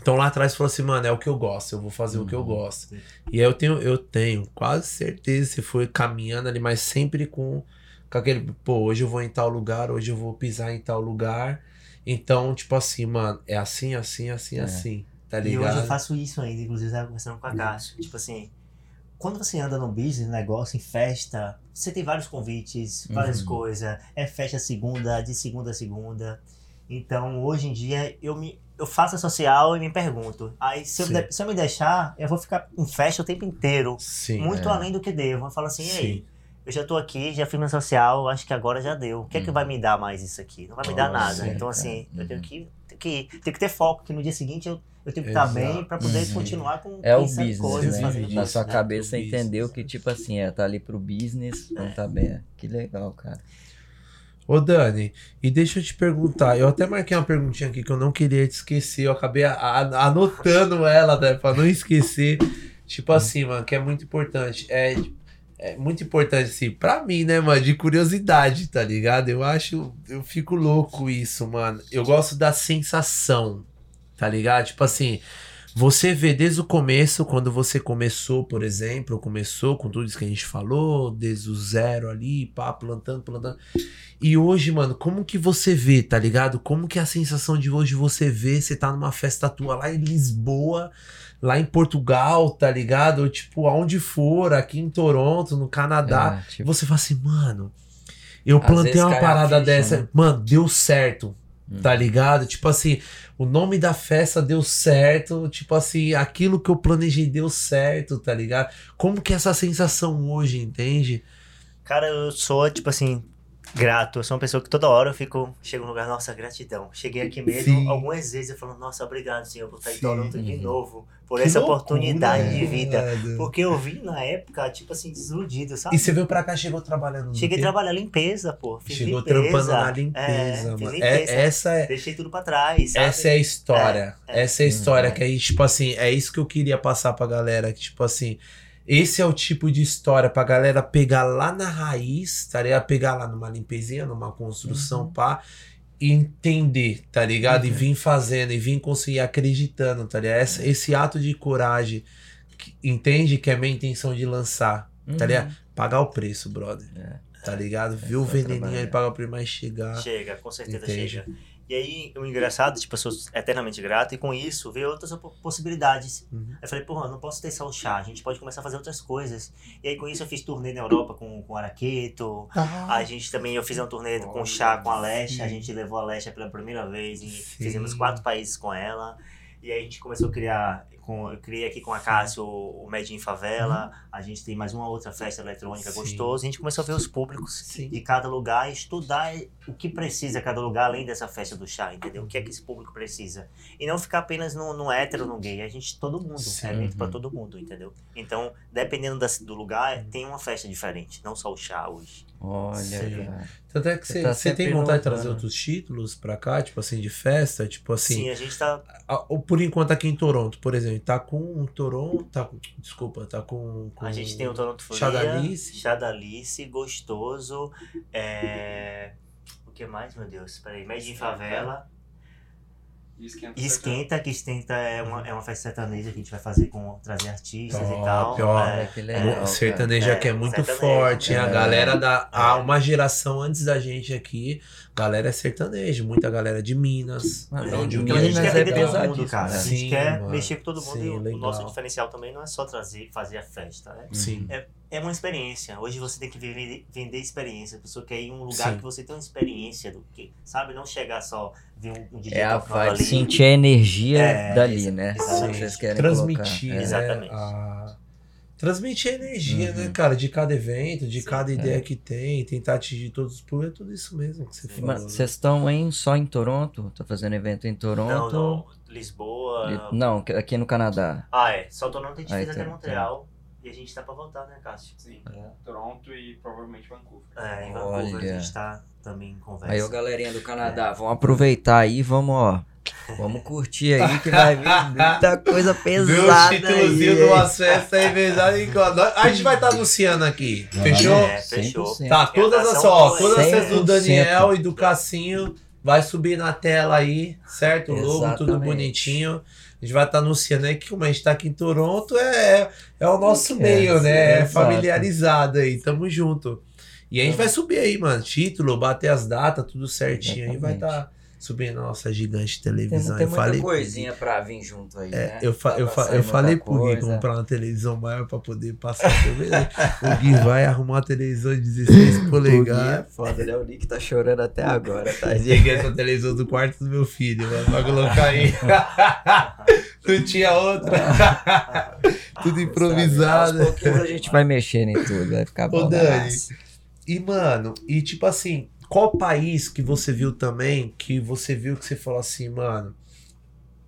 S1: Então lá atrás falou assim, mano, é o que eu gosto, eu vou fazer o que eu
S2: Uhum.
S1: gosto.
S4: Sim.
S1: E aí eu tenho, eu tenho quase certeza que você foi caminhando ali, mas sempre com, com aquele, pô, hoje eu vou em tal lugar, hoje eu vou pisar em tal lugar. Então, tipo assim, mano, é assim, assim, assim,
S2: É.
S1: assim. Tá
S4: E
S1: ligado?
S4: hoje eu faço isso ainda, inclusive eu tava conversando com a Cássio. Tipo assim, quando você anda no business, negócio, em festa, você tem vários convites, várias
S2: Uhum.
S4: coisas. É festa segunda, de segunda a segunda. Então, hoje em dia, eu me eu faço a social e me pergunto. Aí, se eu, de- se eu me deixar, eu vou ficar em festa o tempo inteiro.
S1: Sim.
S4: muito
S2: é.
S4: além do que devo. Eu falo assim, e aí?
S1: Sim.
S4: Eu já tô aqui, já fiz meu social, acho que agora já deu. O que é que
S2: Uhum.
S4: vai me dar mais isso aqui? Não vai me dar nada. então, assim, eu tenho
S2: Uhum.
S4: que, tenho que ir. Tenho que ter foco, que no dia seguinte eu, eu tenho que estar
S1: Exato.
S4: bem pra poder
S2: Uhum.
S4: continuar com
S2: É o business,
S4: coisas,
S2: né? Na sua
S4: né?
S2: cabeça você entendeu
S1: business.
S2: que, tipo assim, é, tá ali pro business, não tá bem. É. Que legal, cara.
S1: Ô Dani, e deixa eu te perguntar, eu até marquei uma perguntinha aqui que eu não queria te esquecer, eu acabei a- a- anotando ela, né, pra não esquecer. Tipo assim, mano, que é muito importante. É, é muito importante, assim, pra mim, né, mano, de curiosidade, tá ligado? Eu acho, eu fico louco isso, mano. Eu gosto da sensação, tá ligado? Tipo assim, você vê desde o começo, quando você começou, por exemplo, começou com tudo isso que a gente falou, desde o zero ali, pá, plantando, plantando. E hoje, mano, como que você vê, tá ligado? Como que é a sensação de hoje você vê, você tá numa festa tua lá em Lisboa, lá em Portugal, tá ligado? Ou tipo, aonde for, aqui em Toronto, no Canadá.
S2: É, tipo,
S1: você fala assim, mano, eu
S2: Às
S1: plantei uma parada
S2: ficha,
S1: dessa,
S2: né?
S1: mano, deu certo.
S2: Hum.
S1: Tá ligado? Tipo assim, o nome da festa deu certo. Tipo assim, aquilo que eu planejei deu certo, tá ligado? Como que é essa sensação hoje, entende?
S4: Cara, eu sou, tipo assim, Grato, eu sou uma pessoa que toda hora eu fico, chego no lugar, nossa, gratidão. Cheguei aqui mesmo,
S1: Sim.
S4: algumas vezes eu falo, nossa, obrigado, Senhor, por estar em. Toronto de
S2: Uhum.
S4: novo, por
S1: Que
S4: essa
S1: loucura,
S4: oportunidade de
S1: né,
S4: vida. Porque eu vim na época, tipo assim, desiludido, sabe?
S1: E você veio pra cá, chegou trabalhando no
S4: Cheguei a trabalhar limpeza, pô. Fiz
S1: Chegou
S4: limpeza.
S1: trampando na
S4: É,
S1: limpeza,
S4: fiz
S1: mano.
S4: limpeza.
S1: É, essa é,
S4: Deixei tudo pra trás, sabe?
S1: essa é a história.
S4: É, é.
S1: Essa é a história
S2: Uhum.
S1: que aí, tipo assim, é isso que eu queria passar pra galera. Que, tipo assim, esse é o tipo de história pra galera pegar lá na raiz, tá ligado? Pegar lá numa limpezinha, numa construção,
S2: Uhum.
S1: pá. E entender, tá ligado? E
S2: Uhum.
S1: vir fazendo, e vir conseguir acreditando, tá ligado? Esse, esse ato de coragem, que- entende que é minha intenção de lançar, tá
S2: Uhum.
S1: ligado? Pagar o preço, brother.
S2: É.
S1: Tá ligado? Viu o veneninho aí, pagar o preço, mas chegar.
S4: Chega, com certeza
S1: Entende?
S4: chega. E aí, o engraçado, tipo, eu sou eternamente grato, e com isso veio outras possibilidades.
S1: Uhum.
S4: Eu falei, porra, não posso ter só o chá, a gente pode começar a fazer outras coisas. E aí, com isso, eu fiz turnê na Europa com, com Araqueto. A gente também, eu fiz um turnê com o chá com a Lesha, a gente levou a Lesha pela primeira vez e
S1: Sim.
S4: fizemos quatro países com ela. E aí a gente começou a criar, com, eu criei aqui com a Cássio o, o Made in Favela, a gente tem mais uma outra festa eletrônica
S1: Sim.
S4: gostosa, a gente começou a ver os públicos
S1: Sim.
S4: de cada lugar estudar o que precisa cada lugar, além dessa festa do chá, entendeu? O que é que esse público precisa. E não ficar apenas no, no hétero, no gay, a gente, todo mundo,
S1: Sim.
S4: é evento pra todo mundo, entendeu? Então, dependendo da, do lugar, tem uma festa diferente, não só o chá hoje.
S2: Olha,
S1: Sim.
S2: cara.
S1: Tanto é que
S2: Você
S1: você
S2: tá
S1: você tem vontade de trazer outros títulos pra cá, tipo assim, de festa, tipo assim.
S4: Sim, a gente tá.
S1: a- por enquanto aqui em Toronto, por exemplo, tá com Toronto, tá desculpa, tá com, com
S4: A gente tem o Toronto Folia,
S1: Chá da Alice.
S4: Chá da Alice, gostoso. É... O que mais, meu Deus? Peraí, Made in Favela.
S3: E esquenta.
S4: Esquenta, que Esquenta é uma, é uma festa sertaneja que a gente vai fazer com trazer artistas
S1: Top,
S4: e tal.
S1: ó.
S4: É,
S2: que
S1: O
S2: legal. cara.
S1: sertanejo
S4: É,
S1: aqui é muito forte, hein? a
S2: é.
S1: galera da. Há
S4: É.
S1: uma geração antes da gente aqui, galera é sertanejo, muita galera de Minas.
S2: Mano,
S1: da onde o
S4: Então a gente
S2: Minas
S4: quer
S2: é
S4: atender todo mundo, cara. A
S2: né?
S4: gente
S1: Sim,
S4: quer
S1: mano.
S4: mexer com todo mundo
S1: Sim,
S4: e o
S1: legal.
S4: nosso diferencial também não é só trazer e fazer a festa, né?
S1: Sim.
S4: É uma experiência. Hoje você tem que vender, vender experiência. A pessoa quer ir em um lugar
S1: Sim.
S4: que você tem uma experiência do que, sabe? Não chegar só ver um, um DJ
S2: É a vibe,
S4: ali.
S2: sentir a energia
S4: É,
S2: dali, né? vocês querem
S1: transmitir,
S2: colocar.
S1: né?
S2: É.
S4: Exatamente.
S1: a- Transmitir a energia,
S2: Uhum.
S1: né, cara? De cada evento, de
S4: Sim.
S1: cada ideia
S2: É.
S1: que tem, tentar atingir todos os públicos, é tudo isso mesmo que você falou.
S2: Mano,
S1: né?
S2: vocês estão aí só em Toronto? Tá fazendo evento em Toronto?
S4: Não, não. Lisboa.
S2: Li- Não, aqui no Canadá.
S4: Ah, é. Só Toronto a gente
S2: Aí
S4: fez até
S2: tem-
S4: Montreal. E a gente tá pra voltar, né, Cássio?
S3: Sim. Toronto e provavelmente Vancouver.
S4: É, em Vancouver
S2: Olha.
S4: a gente tá também em conversa.
S2: Aí, ó, galerinha do Canadá, vamos aproveitar aí, vamos, ó. Vamos curtir aí que vai vir muita coisa
S1: o
S2: pesada
S1: títulozinho
S2: aí.
S1: de aí. A gente vai estar anunciando aqui. Fechou?
S4: É, fechou.
S2: 100%.
S1: Tá, todas as, ó, todas as festas do
S2: 100%.
S1: Daniel e do Cassinho vai subir na tela aí, certo? O logo, tudo bonitinho. A gente vai estar anunciando aí que como a gente tá aqui em Toronto, é, é o nosso
S2: É,
S1: meio, né? É
S2: exato.
S1: familiarizado aí, tamo junto. E a gente vai subir aí, mano, título, bater as datas, tudo certinho aí, vai estar subindo a nossa gigante
S2: Tem,
S1: televisão.
S2: tem
S1: Eu
S2: muita
S1: falei-
S2: coisinha pra vir junto aí,
S1: é,
S2: né?
S1: eu, fa-
S2: Tá
S1: eu, fa- eu falei pro Gui comprar uma televisão maior pra poder passar TV. o Gui vai arrumar uma televisão de 16
S2: O Gui é
S1: polegadas.
S2: foda, né? O Nick tá chorando até agora, tá?
S1: Peguei essa televisão do quarto do meu filho, mano, pra colocar aí. Não tinha outra. Tudo
S2: Aos
S1: improvisado.
S2: pouquinhos a gente vai mexendo em tudo, vai ficar bom.
S1: Ô,
S2: da
S1: Dani. E, mano, e tipo assim, qual país que você viu também, que você viu que você falou assim, mano.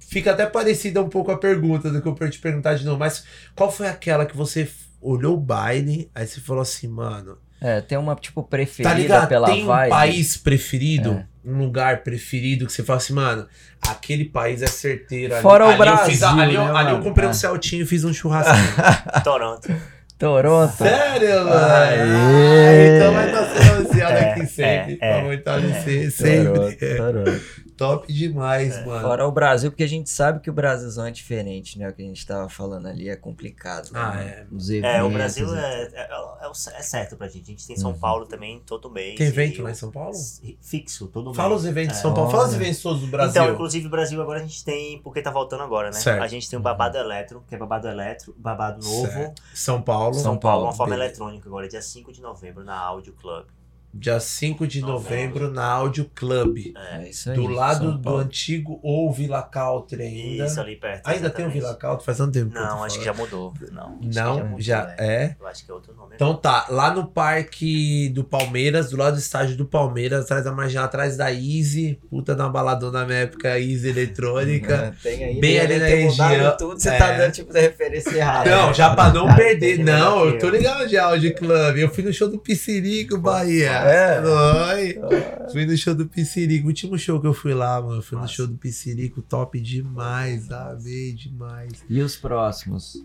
S1: Fica até parecida um pouco a pergunta do que eu ia te perguntar de novo, mas qual foi aquela que você olhou o baile, aí você falou assim, mano.
S2: É, tem uma, tipo,
S1: Tá
S2: preferida
S1: ligado?
S2: pela
S1: Tem um
S2: vibe.
S1: país preferido,
S2: É.
S1: um lugar preferido que você fala assim, mano, aquele país é certeiro. ali-
S2: Fora o
S1: ali eu fiz a-
S2: Brasil,
S1: ali, eu,
S2: né,
S1: ali eu comprei um
S2: É.
S1: Celtinho e fiz um churrasquinho.
S4: Toronto.
S2: Toronto.
S1: Sério, mano? Ah, então vai estar sendo anunciado
S4: É,
S1: aqui sempre.
S4: é, é.
S1: pra fortalecer sempre.
S2: Toronto, Toronto.
S1: Top demais, mano.
S2: Fora o Brasil, porque a gente sabe que o Brasilzão é diferente, né? O que a gente tava falando ali é complicado.
S1: Ah,
S2: né?
S1: é.
S2: Os
S4: É, o
S2: eventos
S4: Brasil
S2: e-
S4: é, é, é é certo pra gente. A gente tem São
S2: Uhum.
S4: Paulo também todo mês.
S1: Tem evento
S4: e
S1: lá em São Paulo?
S4: Fixo, todo
S1: Fala
S4: mês.
S1: os eventos de
S4: É.
S1: São Paulo. Fala os eventos todos do Brasil.
S4: Então, inclusive o Brasil agora a gente tem, porque tá voltando agora, né?
S1: Certo.
S4: A gente tem o Babado Eletro, que é Babado Eletro, Babado Novo.
S1: Certo. São Paulo.
S2: São
S4: Paulo, uma forma
S1: beleza.
S4: eletrônica agora, dia 5 de novembro, na Audio Club.
S1: Dia 5 de novembro na Audio Club.
S2: É isso aí.
S1: Do lado do antigo ou Vila Country ainda.
S4: Isso ali perto.
S1: Ainda tem o
S4: exatamente.
S1: Vila Country? Faz um tempo.
S4: Não, acho que já mudou. Não, acho que
S1: Não,
S4: mudou,
S1: já
S4: né?
S1: é.
S4: Eu acho que é outro nome.
S1: Então tá, lá no parque do Palmeiras, do lado do estádio do Palmeiras, atrás da marginal, atrás da Easy, puta da baladona na minha época, Easy Eletrônica.
S2: Tem aí,
S1: Bem ali na região.
S2: Tudo, você
S1: É.
S2: tá dando tipo da referência errada.
S1: Não, já pra não perder, não, eu tô ligado de Audio Club. Eu fui no show do Piscirico, Bahia.
S2: É?
S1: Oi. Fui no show do Piscirico. O último show que eu fui lá, mano. Fui no
S4: Nossa.
S1: show do Piscirico, top demais, amei demais.
S2: E os próximos?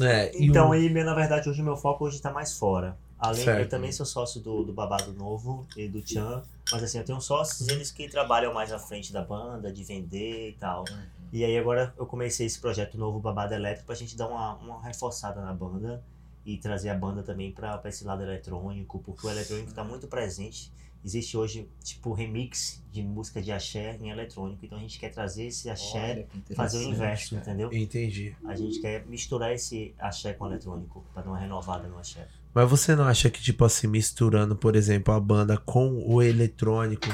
S1: É,
S4: Então,
S1: o-
S4: na verdade, hoje o meu foco hoje tá mais fora. Além,
S1: Certo.
S4: eu também sou sócio do, do Babado Novo e do Tchan, mas assim, eu tenho sócios, eles que trabalham mais à frente da banda, de vender e tal. E aí agora eu comecei esse projeto novo, Babado Elétrico, pra gente dar uma, uma reforçada na banda e trazer a banda também pra, pra esse lado eletrônico, porque o eletrônico tá muito presente. Existe hoje, tipo, remix de música de axé em eletrônico, então a gente quer trazer esse axé,
S2: Olha
S4: fazer o inverso,
S2: cara.
S4: entendeu?
S1: Entendi.
S4: A gente quer misturar esse axé com o eletrônico, pra dar uma renovada no axé.
S1: Mas você não acha que, tipo assim, misturando, por exemplo, a banda com o eletrônico,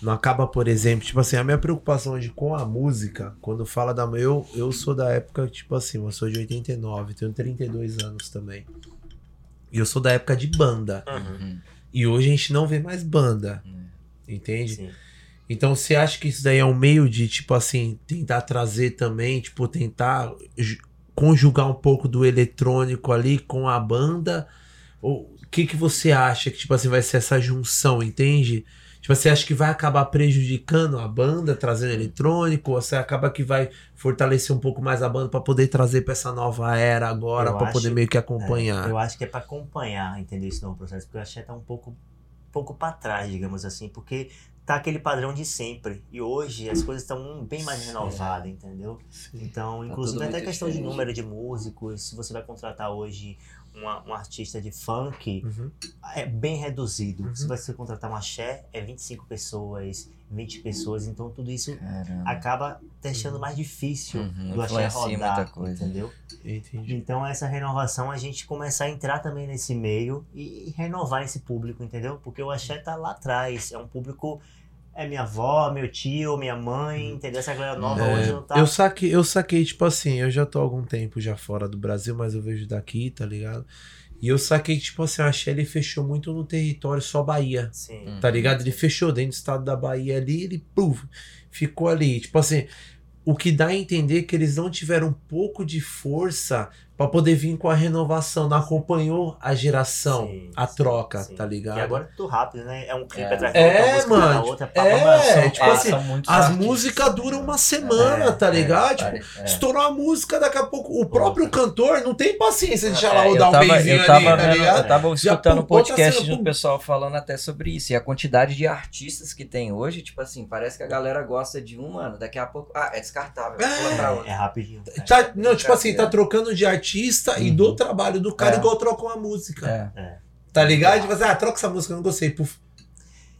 S1: não acaba, por exemplo, tipo assim, a minha preocupação hoje com a música, quando fala da. Eu, eu sou da época, tipo assim, eu sou de 89, tenho 32 anos também. E eu sou da época de banda.
S2: Uhum.
S1: E hoje a gente não vê mais banda.
S2: Uhum.
S1: Entende?
S4: Sim.
S1: Então você acha que isso daí é um meio de, tipo assim, tentar trazer também, tipo, tentar ju- conjugar um pouco do eletrônico ali com a banda? Ou o que que você acha que, tipo assim, vai ser essa junção, entende? Tipo, você acha que vai acabar prejudicando a banda, trazendo eletrônico? Ou você acaba que vai fortalecer um pouco mais a banda pra poder trazer pra essa nova era agora,
S4: Eu
S1: pra poder
S4: acho-
S1: meio que
S4: É,
S1: acompanhar?
S4: eu acho que é pra acompanhar, entendeu? Esse novo processo, porque o axé tá um pouco, um pouco pra trás, digamos assim, porque tá aquele padrão de sempre. E hoje as coisas estão bem mais renovadas, entendeu? Então, inclusive
S2: tudo
S4: até questão de
S2: diferente.
S4: número de músicos, se você vai contratar hoje uma- um artista de funk,
S1: Uhum.
S4: é bem reduzido.
S1: Uhum.
S4: Se você contratar um axé, é 25 pessoas, 20 pessoas, então tudo isso
S2: Caramba.
S4: acaba deixando mais difícil
S2: Uhum,
S4: do axé rodar,
S2: muita coisa.
S4: entendeu?
S1: Entendi.
S4: Então essa renovação a gente começar a entrar também nesse meio e renovar esse público, entendeu? Porque o axé tá lá atrás, é um público é minha avó, meu tio, minha mãe, entendeu? Essa galera nova
S1: É,
S4: hoje não tá
S1: Eu saquei, eu saquei, tipo assim, eu já tô há algum tempo já fora do Brasil, mas eu vejo daqui, tá ligado? E eu saquei, tipo assim, a Shelly fechou muito no território só Bahia,
S4: Sim.
S2: Hum.
S1: tá ligado? Ele fechou dentro do estado da Bahia ali, ele, ficou ali. Tipo assim, o que dá a entender que eles não tiveram um pouco de força pra poder vir com a renovação, não acompanhou a geração,
S4: Sim,
S1: a troca,
S4: sim.
S1: tá ligado?
S4: E agora é tudo rápido, né? É um clipe
S2: É.
S4: atrás
S1: É,
S4: da outra, uma música
S1: mano,
S4: na outra, pá,
S1: é,
S4: pá, pá, só
S1: tipo
S4: passa.
S1: assim, As músicas duram uma semana,
S4: É,
S1: tá
S2: É,
S1: ligado? Tipo,
S2: é.
S1: Estourou a música, daqui a pouco o próprio cantor não tem paciência de deixar lá
S2: É,
S1: o dar um
S2: tava,
S1: ali, tá ligado?
S2: eu tava escutando um podcast
S1: outra
S2: do
S1: pum.
S2: pessoal falando até sobre isso. E a quantidade de artistas que tem hoje, tipo assim, parece que a galera gosta de um, mano. Daqui a pouco. Ah, é descartável.
S4: É, é rapidinho. é.
S1: Tá, não, tipo assim, tá trocando de artista e
S4: Uhum.
S1: do trabalho do cara
S2: É.
S1: igual troca uma música.
S2: É.
S1: Tá ligado? Tipo assim, ah, troca essa música, eu não gostei. Puf.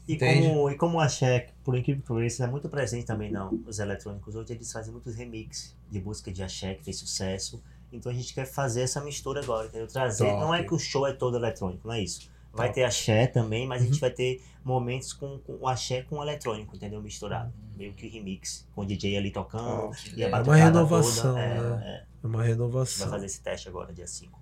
S4: E
S1: Entende?
S4: como, e como o axé, por incrível que pareça, é muito presente também não, os eletrônicos. Hoje eles fazem muitos remixes de música de axé que fez sucesso. Então a gente quer fazer essa mistura agora, entendeu? Trazer,
S1: Top.
S4: não é que o show é todo eletrônico, não é isso. Vai ter axé também, mas a
S1: Uhum.
S4: gente vai ter momentos com, com o axé com o eletrônico, entendeu? Misturado. Meio que remix, com o DJ ali tocando. e a
S2: É uma
S1: renovação,
S4: toda. É,
S1: né?
S4: é.
S1: É uma
S4: Vai
S1: renovação.
S4: fazer esse teste agora, dia 5.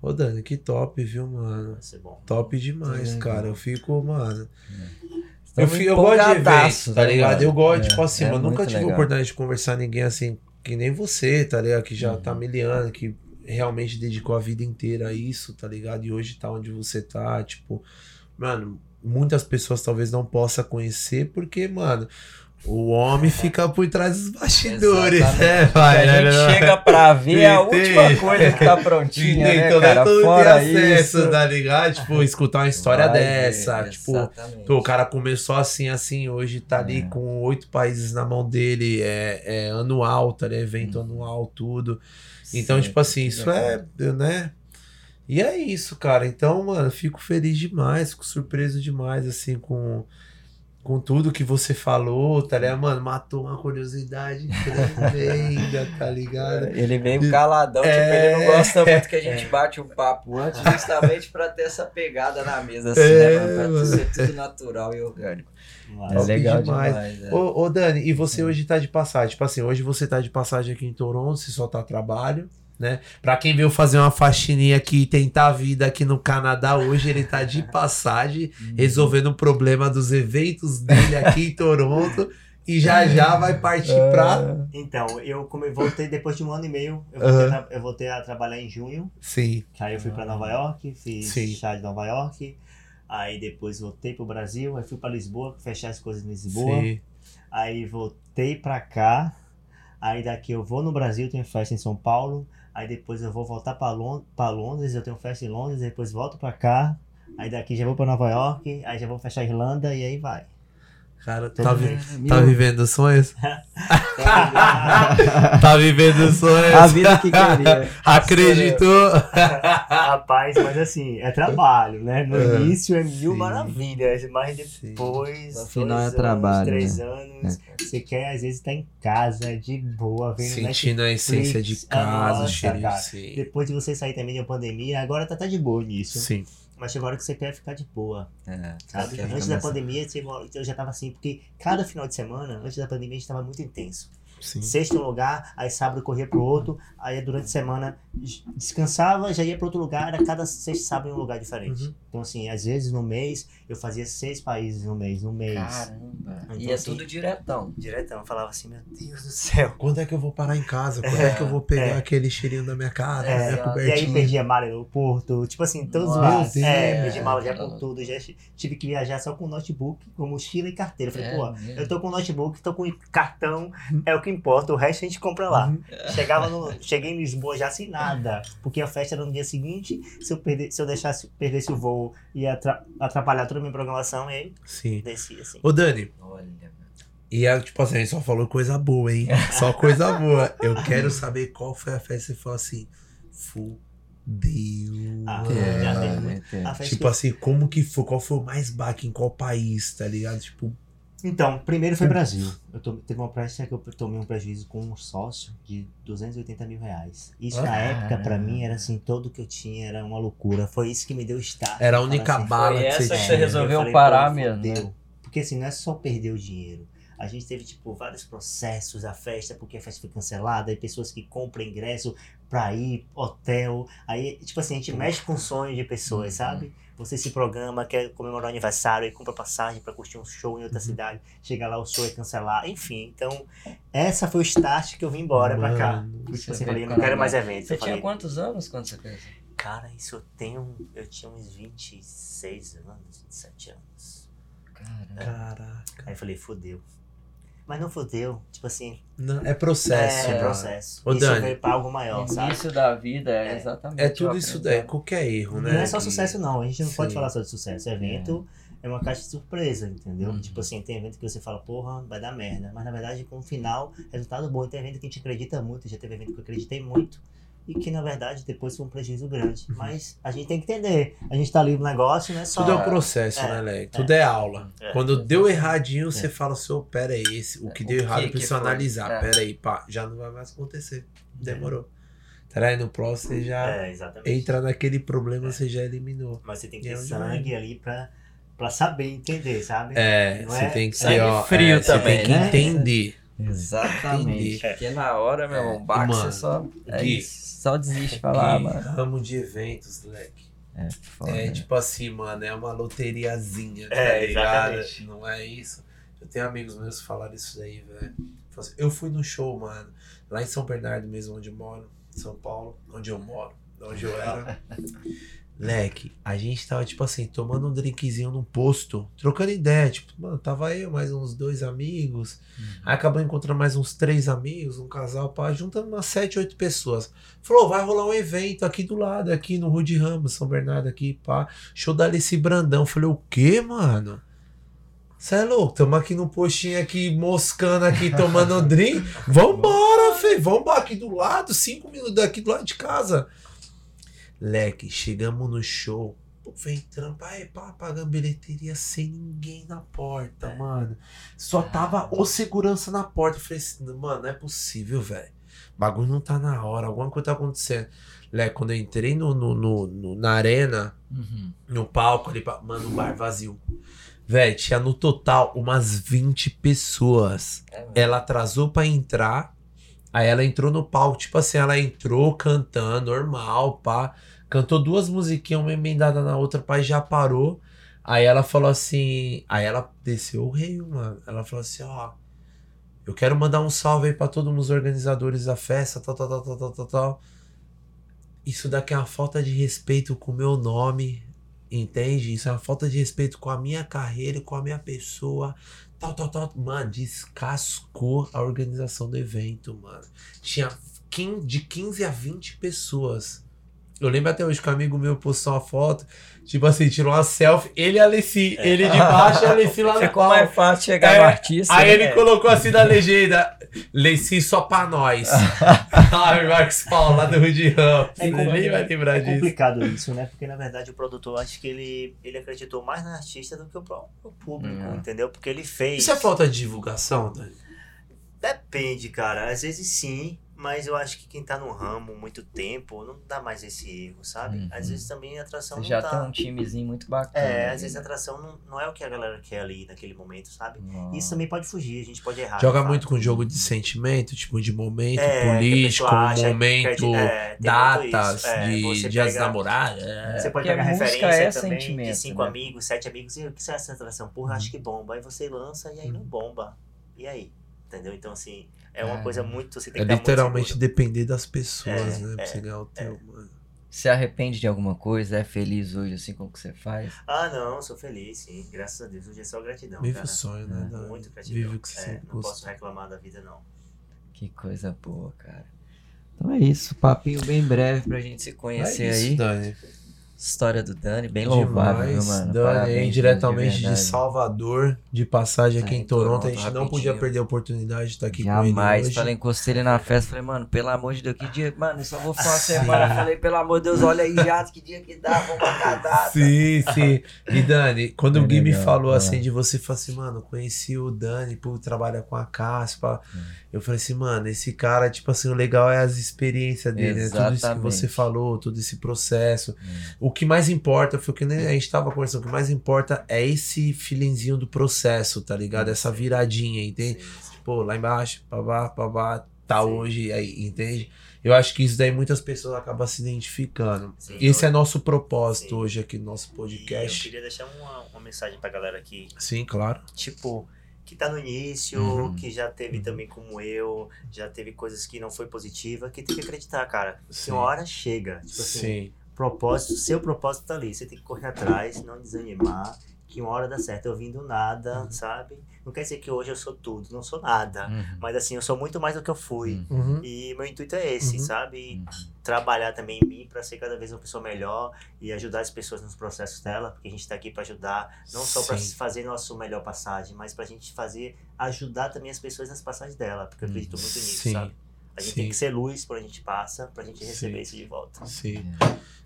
S1: Ô, Dani, que top, viu, mano?
S4: Vai ser bom.
S1: Top demais,
S2: Legal.
S1: cara. Eu fico, mano. Eu,
S2: Estamos
S1: fi- eu gosto de evento, tá
S2: né,
S1: ligado? Eu gosto,
S2: É,
S1: tipo assim,
S2: é
S1: eu nunca tive a
S2: legal.
S1: oportunidade de conversar com ninguém assim, que nem você, tá ligado? Que já
S2: Uhum.
S1: tá miliano, que realmente dedicou a vida inteira a isso, tá ligado? E hoje tá onde você tá, tipo, mano, muitas pessoas talvez não possam conhecer, porque, mano, o homem fica por trás dos bastidores,
S2: Exatamente.
S1: né, pai?
S2: a gente chega pra ver a última coisa que tá prontinha, né,
S1: então,
S2: cara?
S1: não é todo
S2: Fora
S1: acesso,
S2: isso...
S1: tá ligado? Tipo, escutar uma história
S2: Vai ver,
S1: dessa, tipo,
S2: exatamente.
S1: Pô, o cara começou assim, assim, hoje tá ali
S2: É.
S1: com oito países na mão dele, é, é anual, tá ligado? Evento
S2: Uhum.
S1: anual, tudo. Então,
S2: Sim,
S1: tipo assim, isso
S2: legal.
S1: é, né? E é isso, cara. Então, mano, fico feliz demais, fico surpreso demais, assim, com, com tudo que você falou, tá ligado? Mano, matou uma curiosidade tremenda, tá ligado?
S2: Ele veio caladão,
S1: É.
S2: tipo, ele não gosta muito que a gente bate um papo antes, justamente pra ter essa pegada na mesa, assim,
S1: É,
S2: né, mano? Pra
S1: mano.
S2: ser tudo natural e orgânico.
S4: Mas-
S2: É legal
S1: demais.
S2: demais. é.
S1: Ô, ô, Dani, e você hoje tá de passagem? Tipo assim, hoje você tá de passagem aqui em Toronto, você só tá trabalho, né? Pra quem veio fazer uma faxininha aqui e tentar a vida aqui no Canadá, hoje ele tá de passagem, resolvendo o problema dos eventos dele aqui em Toronto. E já já vai partir pra.
S4: Então, eu como eu voltei depois de um ano e meio, eu voltei,
S1: Aham.
S4: a, tra- eu voltei a trabalhar em junho.
S1: Sim.
S4: Aí eu fui pra Nova York, fiz
S1: Sim.
S4: chá de Nova York. Aí depois voltei pro Brasil, aí fui pra Lisboa, fechar as coisas em Lisboa.
S1: Sim.
S4: Aí voltei pra cá. Aí daqui eu vou no Brasil, tenho festa em São Paulo. Aí depois eu vou voltar pra, Lon pra Londres, eu tenho festa em Londres, depois volto pra cá. Aí daqui já vou pra Nova York, aí já vou fechar a Irlanda e aí vai.
S1: Cara, tá, vi- tá vivendo sonhos? tá vivendo sonhos?
S2: A vida que queria.
S1: Acreditou?
S4: Rapaz, mas assim, é trabalho, né? No
S1: É,
S4: início é mil
S1: sim.
S4: maravilhas, mas depois,
S2: No final é trabalho,
S4: três
S2: né?
S4: anos, você quer às vezes estar em casa, de boa, vendo
S1: Sentindo a essência de
S4: Netflix.
S1: casa,
S4: Nossa, cara. Depois de você sair também uma pandemia, agora tá, tá de boa nisso.
S1: Sim.
S4: Mas chegou a hora que você quer ficar de boa,
S2: É,
S4: sabe? Antes da pandemia, eu já tava assim, porque cada final de semana, antes da pandemia, a gente tava muito intenso.
S1: Sim.
S4: Sexta um lugar, aí sábado corria pro outro, aí durante a semana descansava, já ia pro outro lugar, era cada sexta sábado em um lugar diferente.
S1: Uhum.
S4: Então, assim, às vezes no mês, eu fazia seis países no mês, no mês.
S2: Caramba.
S4: Então,
S2: e é
S4: assim,
S2: tudo diretão.
S4: Diretão, eu falava assim, meu Deus do céu.
S1: Quando é que eu vou parar em casa? Quando é, que eu vou pegar
S4: é.
S1: aquele cheirinho da minha cara, da
S4: É,
S1: minha
S4: e aí perdi a mala no aeroporto, tipo assim, todos os meus. É, perdi mala já por tudo. Já tive que viajar só com notebook, com mochila e carteira. Eu falei,
S2: É
S4: pô, eu tô com notebook, tô com cartão, é o que importa, o resto a gente compra lá.
S1: Uhum.
S4: Chegava no, cheguei em Lisboa já sem nada, porque a festa era no dia seguinte. Se eu, perder, se eu deixasse, perdesse o voo, ia atra- atrapalhar toda a minha programação, e aí
S1: Sim.
S4: descia assim.
S1: Ô, Dani,
S2: Olha, mano.
S1: e é, tipo assim, a gente só falou coisa boa, hein? Só coisa boa. Eu quero saber qual foi a festa que você falou assim, fudeu.
S4: Ah, é, já tem
S2: É,
S4: muito.
S2: é.
S4: A festa
S1: Tipo
S4: que-
S1: assim, como que foi? Qual foi o mais baque em qual país, tá ligado? Tipo,
S4: Então, primeiro foi Brasil. Eu to- teve uma festa que eu tomei um prejuízo com um sócio de 280 mil reais. Isso na
S1: Ah.
S4: época, pra mim, era assim, todo que eu tinha era uma loucura. Foi isso que me deu start.
S1: era a única
S4: assim,
S1: bala que você
S2: essa que
S1: tinha.
S2: você resolveu
S4: eu falei,
S2: parar mesmo, né?
S4: Porque assim, não é só perder o dinheiro. A gente teve, tipo, vários processos da festa, porque a festa foi cancelada, e pessoas que compram ingresso pra ir, hotel. Aí, tipo assim, a gente mexe com sonhos de pessoas,
S2: Uhum.
S4: sabe? Você se programa, quer comemorar o aniversário e compra passagem pra curtir um show em
S2: Uhum.
S4: outra cidade. Chega lá, o show é cancelar. Enfim, então, essa foi o start que eu vim embora pra cá. Assim, eu
S2: veio
S4: falei, não quero mais eventos.
S2: Você
S4: Eu
S2: tinha
S4: falei,
S2: quantos anos quando você fez?
S4: cara, isso eu tenho. Eu tinha uns 26 anos, 27 anos.
S1: Caraca.
S4: Aí eu falei, fudeu. Mas não fudeu, tipo assim,
S1: Não, é processo.
S4: é,
S1: mano.
S4: processo.
S1: Ô,
S4: isso
S1: Dani,
S4: veio pra algo maior,
S2: O
S4: sabe?
S2: início da vida é,
S4: É.
S2: exatamente.
S1: É tudo isso daí,
S2: aprendizado.
S1: qualquer erro, né?
S4: Não é só
S1: que-
S4: sucesso, não. A gente não pode
S1: Sim.
S4: falar só de sucesso. Evento é, uma caixa de surpresa, entendeu?
S2: Uhum.
S4: Tipo assim, tem evento que você fala, porra, vai dar merda. Mas na verdade, com o final, resultado bom. Tem evento que a gente acredita muito. Já teve evento que eu acreditei muito. E que na verdade depois foi um prejuízo grande. Mas a gente tem que entender. A gente tá ali no negócio, não é só.
S1: Tudo é um processo,
S4: É,
S1: né, Leg? Tudo é aula.
S4: É.
S1: Quando deu erradinho, você fala assim, ô, pera aí, esse, o que
S2: O
S1: deu
S2: que
S1: errado eu
S2: que
S1: preciso
S2: foi?
S1: analisar.
S2: É.
S1: Pera aí, pá, já não vai mais acontecer. Demorou. Tá aí no próximo você já
S4: É,
S1: entra naquele problema, você já eliminou.
S4: Mas você tem que ter
S1: é
S4: sangue ali pra, pra saber entender, sabe?
S1: É,
S4: Não
S1: você
S4: é-
S1: tem que ser, ó.
S2: frio
S1: é, você
S2: também,
S1: tem que
S2: né?
S1: entender.
S2: Exatamente.
S1: Entendi.
S2: Porque na hora, meu irmão, baque,
S1: Mano,
S2: você só. É
S1: Gui,
S2: isso, só desiste de falar, mano.
S1: ramo de eventos, leque.
S2: É, foda.
S1: É tipo assim, mano, é uma loteriazinha, tá
S4: É,
S1: ligado?
S4: exatamente.
S1: Não é isso? Eu tenho amigos meus que falaram isso daí, velho. Assim, Eu fui no show, mano, lá em São Bernardo mesmo, onde eu moro, em São Paulo, onde eu moro, onde eu era. Leque, a gente tava, tipo assim, tomando um drinkzinho num posto, trocando ideia. Tipo, mano, tava eu, mais uns dois amigos. Aí acabou encontrando mais uns três amigos, um casal, pá, juntando umas sete, oito pessoas. Falou, vai rolar um evento aqui do lado, aqui no Rude Ramos, São Bernardo, aqui, pá. Show da Alice Brandão. Falei, o quê, mano? Você é louco? Tamo aqui no postinho aqui, moscando aqui, tomando um drink. Vambora, fê. Vambora aqui do lado, cinco minutos daqui do lado de casa. Leque, chegamos no show. vem trampa, aí, pá, pagando bilheteria sem ninguém na porta,
S2: É.
S1: mano. Só tava o segurança na porta. Eu falei assim, mano, não é possível, velho. Bagulho não tá na hora, alguma coisa tá acontecendo. Lé, quando eu entrei no, no, no- no- na arena,
S2: Uhum.
S1: no palco ali, mano, o bar vazio. Velho, tinha no total umas 20 pessoas.
S2: É.
S1: Ela atrasou pra entrar. Aí ela entrou no palco, tipo assim, ela entrou cantando, normal, pá. Cantou duas musiquinhas, uma emendada na outra, e já parou. Aí ela falou assim. Aí ela desceu o rei, mano. Ela falou assim, ó. Eu quero mandar um salve aí pra todos os organizadores da festa, tal, tal, tal, tal, tal, tal, tal. Isso daqui é uma falta de respeito com o meu nome, entende? Isso é uma falta de respeito com a minha carreira, com a minha pessoa, tal, tal, tal. Mano, descascou a organização do evento, mano. Tinha 15 de 15 a 20 pessoas. Eu lembro até hoje que um amigo meu postou uma foto, tipo assim, tirou uma selfie, ele e a Alessi, ele de baixo e a Alessi lá no palco.
S2: mais fácil chegar
S1: É,
S2: no artista.
S1: Aí
S2: né?
S1: ele colocou assim na legenda, Leci só pra nós. Ai, Marcos Paulo, lá do Rio de Ramos.
S4: É
S1: Ninguém
S4: compli-
S1: vai lembrar
S4: É
S1: disso.
S4: complicado isso, né? Porque na verdade o produtor, acho que ele, ele acreditou mais na artista do que o próprio público,
S2: É.
S4: entendeu? Porque ele fez.
S1: Isso é falta de divulgação, Dani?
S4: Depende, cara. Às vezes sim, mas eu acho que quem tá no ramo muito tempo não dá mais esse erro, sabe?
S2: Uhum.
S4: Às vezes também a atração
S2: Você
S4: não
S2: já
S4: tá.
S2: tem um timezinho muito bacana.
S4: É,
S2: né?
S4: às vezes a atração não, não é o que a galera quer ali naquele momento, sabe?
S2: Nossa.
S4: Isso também pode fugir, a gente pode errar.
S1: Joga muito com jogo de sentimento, tipo de momento
S4: É,
S1: político,
S4: acha
S1: momento,
S4: é,
S1: datas
S4: isso. É,
S1: de
S4: você
S1: dias
S4: pega-
S1: namorados. É.
S4: Você pode
S2: Porque
S4: pegar referência
S2: é
S4: também de cinco
S2: né?
S4: amigos, sete amigos, e o que é essa atração? Porra, acho que bomba. Aí você lança e aí não bomba. E aí? Entendeu? Então, assim, é uma
S2: É.
S4: coisa muito. Você tem
S1: É
S4: que
S1: literalmente depender das pessoas,
S4: É,
S1: né? Pra
S4: é,
S1: você ganhar o teu, mano.
S2: Se arrepende de alguma coisa? É feliz hoje assim com o que você faz?
S4: Ah, não, sou feliz, sim. Graças a Deus. Hoje é só gratidão.
S1: Vive
S4: cara.
S1: o sonho, né?
S2: É,
S1: Dani?
S4: Muito gratidão.
S1: Vive o que você
S4: É,
S1: sempre
S4: não posso reclamar da vida, não.
S2: Que coisa boa, cara. Então é isso, papinho bem breve pra gente se conhecer
S1: é isso,
S2: aí.
S1: Dani.
S2: História do Dani, bem louvável,
S1: Demais.
S2: mano?
S1: Dani,
S2: Parabéns,
S1: aí, diretamente
S2: de
S1: de. Salvador, de passagem aqui
S2: É,
S1: em Toronto.
S2: Toronto,
S1: A gente não
S2: rapidinho.
S1: podia perder a oportunidade de estar aqui com
S2: Jamais.
S1: ele hoje.
S2: Falei, encostei ele na festa. Falei, mano, pelo amor de Deus, que dia. Mano, eu só vou ficar uma semana. Falei, pelo amor de Deus, olha aí já, que dia que dá, vamos marcar data.
S1: Sim, sim. E Dani, quando
S2: É
S1: o Gui me falou
S2: é.
S1: assim de você, falou assim, mano, conheci o Dani, pô, trabalha com a Caspa. Eu falei assim, mano, esse cara, tipo assim, o legal é as experiências dele, né? Tudo isso que
S2: Exatamente.
S1: você falou, todo esse processo.
S2: Hum.
S1: O que mais importa, foi o que a gente tava conversando, o que mais importa é esse feelingzinho do processo, tá ligado? Essa viradinha, entende? Pô, lá embaixo, babá, babá, tá
S4: Sim.
S1: hoje, aí, entende? Eu acho que isso daí muitas pessoas acabam se identificando.
S4: Sim,
S1: Esse é nosso propósito
S4: Sim.
S1: hoje aqui no nosso
S4: E eu
S1: podcast.
S4: queria deixar uma, uma mensagem pra galera aqui.
S1: Sim, claro.
S4: tipo, que tá no início,
S2: Uhum.
S4: que já teve
S1: Uhum.
S4: também como eu, já teve coisas que não foi positiva, que tem que acreditar, cara.
S1: Sim.
S4: Que hora chega. Tipo assim,
S1: Sim.
S4: Propósito, seu propósito tá ali. Você tem que correr atrás, não desanimar, que uma hora dá certo. Eu vim do nada,
S1: Uhum.
S4: sabe? Não quer dizer que hoje eu sou tudo, não sou nada.
S2: Uhum.
S4: Mas assim, eu sou muito mais do que eu fui.
S1: Uhum.
S4: E meu intuito é esse,
S1: Uhum.
S4: sabe?
S2: Uhum.
S4: trabalhar também em mim para ser cada vez uma pessoa melhor e ajudar as pessoas nos processos dela, porque a gente está aqui para ajudar, não só para fazer nosso melhor passagem, mas para a gente fazer ajudar também as pessoas nas passagens dela, porque eu acredito muito nisso,
S1: Sim.
S4: sabe? A gente
S1: Sim.
S4: tem que ser luz quando a gente passa, pra gente receber
S1: Sim.
S4: isso de volta.
S1: Sim.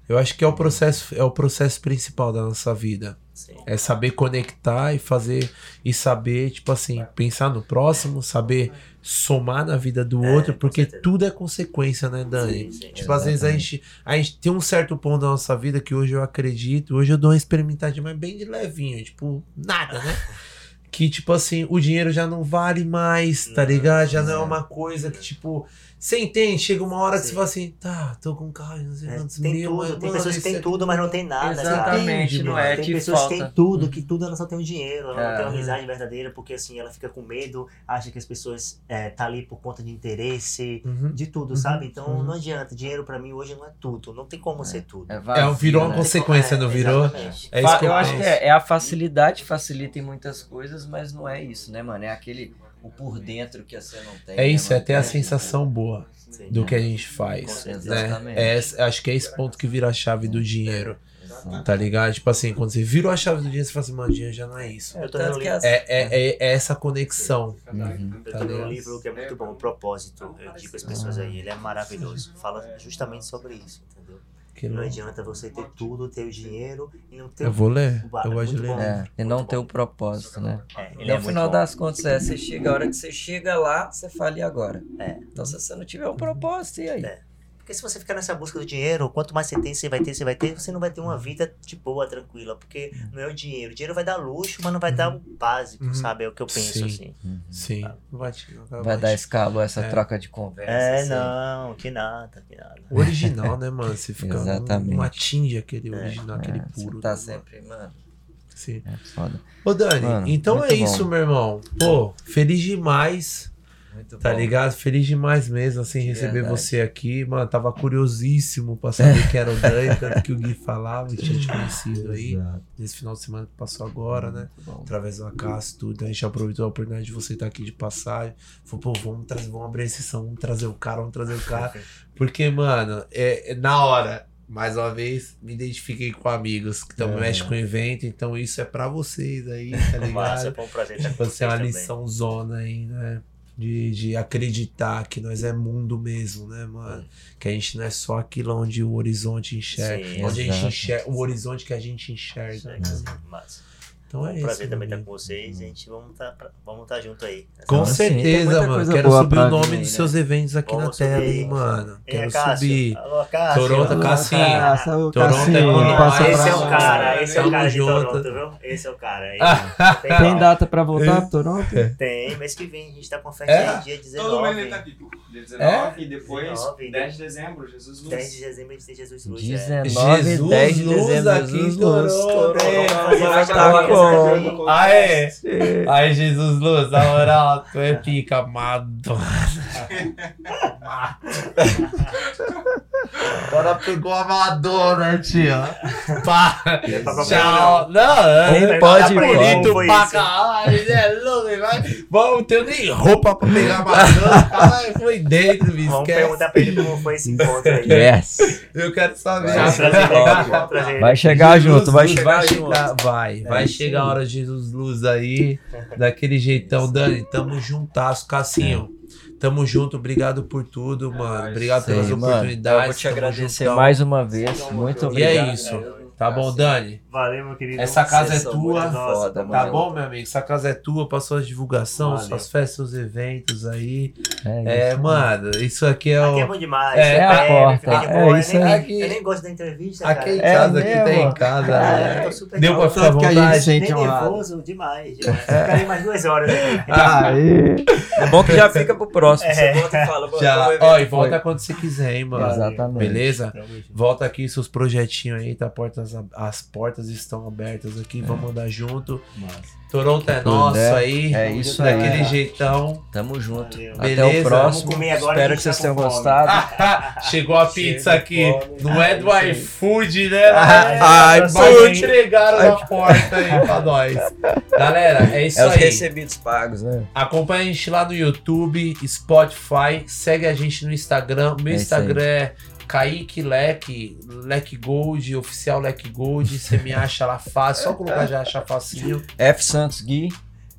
S1: Eu acho que é o processo, é o processo principal da nossa vida.
S4: Sim.
S1: É saber conectar e fazer e saber, tipo assim, pensar no próximo, saber somar na vida do
S4: É,
S1: outro, porque
S4: certeza.
S1: tudo é consequência, né, Dani?
S4: Sim, sim.
S1: Tipo, às vezes a gente, a gente tem um certo ponto da nossa vida que hoje eu acredito, hoje eu dou uma experimentadinha, mas bem de levinho, tipo, nada, né? Que, tipo assim, o dinheiro já não vale mais, tá ligado? Já não é
S2: é.
S1: uma coisa que, tipo, você entende? Chega uma hora que
S4: Sim.
S1: você fala assim, tá, tô com um carro, não sei
S4: É,
S1: quantos
S4: tem
S1: mil,
S4: tudo, tem pessoas que têm
S1: é-
S4: tudo, mas não tem nada, sabe?
S2: Exatamente,
S1: Entende,
S2: não é
S4: Tem
S2: que
S4: pessoas
S2: falta.
S4: que têm tudo, que tudo ela só tem o dinheiro, ela não
S2: É.
S4: tem uma amizade verdadeira, porque assim, ela fica com medo, acha que as pessoas é, tá ali por conta de interesse,
S1: Uhum.
S4: de tudo,
S1: Uhum,
S4: sabe? Então
S1: uhum.
S4: não adianta, dinheiro pra mim hoje não é tudo, não tem como ser tudo.
S2: É,
S1: É,
S2: vazio,
S1: virou uma
S2: né?
S1: consequência, não virou?
S4: exatamente.
S1: É isso que
S2: eu
S1: eu
S2: acho
S1: penso.
S2: que é, é a facilidade facilita em muitas coisas, mas não é isso, né, mano? É aquele o por dentro que você não tem.
S1: É
S2: né,
S1: isso, é ter a sensação boa
S4: Sim.
S1: do que a gente faz, né?
S2: Exatamente.
S1: É, esse- acho que é esse ponto que vira a chave do dinheiro,
S2: Exato.
S1: tá ligado? Tipo assim, quando você virou a chave do dinheiro, você fala assim, mano, dinheiro já não é isso.
S2: As-
S1: É, é, é, é essa conexão.
S2: Uhum.
S4: Eu
S1: Tá
S4: tô lendo um livro que é muito bom, o Propósito. Eu digo às pessoas aí, ele é maravilhoso. Fala justamente sobre isso, entendeu?
S1: Que
S4: Não adianta você ter tudo, ter o dinheiro e não ter
S1: Eu vou ler.
S4: o bar-
S1: Eu gosto de ler.
S2: É, e não ter o propósito, né?
S4: É,
S2: E
S4: é
S2: no
S4: muito
S2: final
S4: bom.
S2: das contas, é, você chega, a hora que você chega lá, você fala, e agora?
S4: É.
S2: Então, se você não tiver um propósito, e aí?
S4: É. Porque se você ficar nessa busca do dinheiro, quanto mais você tem, você vai ter, você vai ter, você não vai ter uma vida de boa, tranquila. Porque não é o dinheiro. O dinheiro vai dar luxo, mas não vai dar o básico,
S1: Uhum.
S4: sabe? É o que eu penso,
S1: Sim.
S4: assim.
S1: Sim. Vai, te-
S2: Vai dar esse calor, essa
S1: É.
S2: troca de conversa.
S4: É,
S2: assim.
S4: não, que nada, que nada.
S1: O original, né, mano? Você fica.
S2: Exatamente.
S1: não atinge aquele
S4: É,
S1: original,
S2: É,
S1: aquele
S2: você
S1: puro.
S2: tá
S1: né, mano?
S2: sempre, mano,
S1: Sim.
S2: é foda.
S1: Ô, Dani,
S2: Mano,
S1: então é isso,
S2: bom.
S1: meu irmão. Pô, feliz demais.
S2: Muito
S1: Tá
S2: bom.
S1: ligado? Feliz demais mesmo, assim, receber
S2: Verdade.
S1: você aqui. Mano, tava curiosíssimo pra saber que era o Dani, tanto que o Gui falava, e tinha te conhecido aí.
S2: Exato.
S1: Nesse final de semana que passou agora, né?
S2: Bom.
S1: Através Acácio e tudo. Então a gente aproveitou a oportunidade de você estar aqui de passagem. Falou, pô, vamos, trazer, vamos abrir a sessão, vamos trazer o cara, vamos trazer o cara. Porque, mano, é, é na hora, mais uma vez, me identifiquei com amigos que também
S2: É.
S1: mexem com evento, então isso é pra vocês aí, tá
S4: Massa,
S1: ligado?
S4: foi um prazer estar com
S1: Você é
S4: vocês
S1: uma lição zona aí, né? De, de acreditar que nós é mundo mesmo, né, mano? Que a gente não é só aquilo onde o horizonte enxerga.
S4: Sim,
S1: onde a gente
S2: exato.
S1: enxerga, o horizonte que a gente enxerga.
S4: Isso
S1: né?
S4: massa.
S1: Então é
S4: um
S1: isso.
S4: prazer também estar com vocês. A gente vamos estar vamos tá junto aí.
S1: Com
S2: Ah, sim, tem
S1: certeza, mano. Quero subir
S2: pra
S1: o nome
S2: aí,
S1: dos
S2: né?
S1: seus eventos aqui
S4: Vamos
S1: na tela,
S4: subir.
S1: hein, mano.
S4: Ei,
S1: Quero
S4: Cássio.
S1: subir.
S4: Alô, Cássio.
S1: Toronto,
S4: Alô,
S1: Cassinho.
S4: Cássio.
S1: Toronto é demais.
S4: esse é o cara, esse é o cara de. Toronto, viu? Esse é o cara. Aí,
S1: Tem
S4: tem,
S2: data pra voltar pro Toronto?
S4: tem, mês que vem a gente tá com festa
S1: É?
S4: aí, dia
S3: Todo mês ele
S4: 19.
S3: tá aqui. Dia 19 e depois
S4: 19,
S3: 10 de dezembro, Jesus Luz.
S4: 10 de dezembro a gente tem Jesus Luz. é.
S2: 19
S1: Jesus
S2: 10 de
S1: Luz
S2: dezembro. Jesus Luz.
S1: Toronto.
S4: É, Aí.
S1: Ah, é? Aí, Jesus Luz, na moral, tu é pica, Madonna. Agora pegou a Madonna, tia. Pá.
S4: É qualquer
S1: Tchau. Não, é.
S2: Nem
S4: Vai
S2: pode
S4: ele,
S1: bonito pra caralho, né? Louco, vai. Vamos ter nem roupa pra pegar a Madonna. Caralho, foi dentro, me
S4: Vamos
S1: esquece.
S4: perguntar pra ele como foi esse encontro aí.
S2: Yes.
S1: Eu quero saber.
S2: Vai Vai chegar
S1: Jesus
S2: junto, vai
S1: Luz
S2: chegar
S1: vai
S2: junto.
S1: chegar, vai, vai
S2: isso
S1: chegar a hora de Jesus Luz aí, daquele jeitão, Dani, tamo juntasso, Cassinho, tamo junto, obrigado por tudo, mano, obrigado
S2: Sei,
S1: pelas
S2: mano.
S1: oportunidades,
S2: Eu vou te
S1: tamo
S2: agradecer
S1: juntão.
S2: mais uma vez. Muito
S1: E
S2: obrigado.
S1: é isso, tá bom, Dani?
S4: Valeu, meu querido.
S1: Essa casa é
S2: Vocês são
S1: tua,
S2: foda,
S1: Tá bom, meu amigo? Essa casa é tua pra suas divulgação,
S4: Valeu.
S1: suas festas, seus eventos aí.
S2: É,
S1: É,
S2: isso.
S1: mano, isso aqui é
S4: Aqui é
S1: o.
S4: bom demais.
S1: É,
S4: você
S2: a porta.
S4: de
S2: É isso
S4: eu, nem,
S1: aí.
S4: eu nem gosto da entrevista,
S1: Aqui em
S4: cara.
S2: É
S1: casa, aqui
S2: mesmo?
S1: tá em casa.
S4: Ah,
S1: né?
S4: eu tô super
S1: Deu pra ficar à
S2: que a gente
S1: vontade.
S2: sente
S4: nervoso, demais. demais. Ficarei mais duas horas aqui.
S2: Aí. É bom que já fica pro próximo. Você
S4: É.
S2: volta e fala. "Mano,
S1: Já,
S2: como o
S1: ó, e
S2: foi?"
S1: volta quando você quiser, hein, mano.
S2: Exatamente.
S1: Beleza? Volta aqui, seus projetinhos aí, tá? Portas, as portas estão abertas aqui, vamos andar junto. Toronto é nosso
S2: der.
S1: aí.
S2: É isso aí.
S1: Daquele jeitão.
S2: Tamo junto.
S4: Valeu.
S2: Até
S1: Beleza,
S2: o próximo. Espero
S4: que
S2: vocês
S4: tá
S2: tenham
S4: com fome.
S2: gostado.
S1: Chegou a pizza
S4: Chega
S1: aqui.
S4: fome.
S1: Não é do
S4: Ah,
S1: iFood, né?
S2: Ah,
S1: É,
S2: iFood.
S1: mas entregaram na porta aí pra nós. Galera, é isso
S2: É os
S1: aí.
S2: recebidos pagos, né?
S1: Acompanha a gente lá no YouTube, Spotify, segue a gente no Instagram. Meu
S2: É
S1: Instagram é Kaique Leque, Leque Gold, oficial Leque Gold. Você me acha lá fácil, só colocar já achar facinho.
S2: F Santos Gui.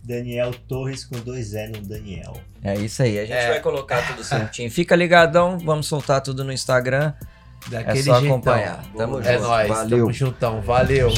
S4: Daniel Torres com dois E no Daniel.
S2: É isso aí. A gente
S1: É.
S2: vai colocar tudo certinho. Fica ligadão. Vamos soltar tudo no Instagram.
S1: Daquele
S2: é só
S1: jeitão.
S2: acompanhar. Tamo
S1: É
S2: junto.
S1: nóis,
S2: Valeu.
S1: tamo juntão, valeu.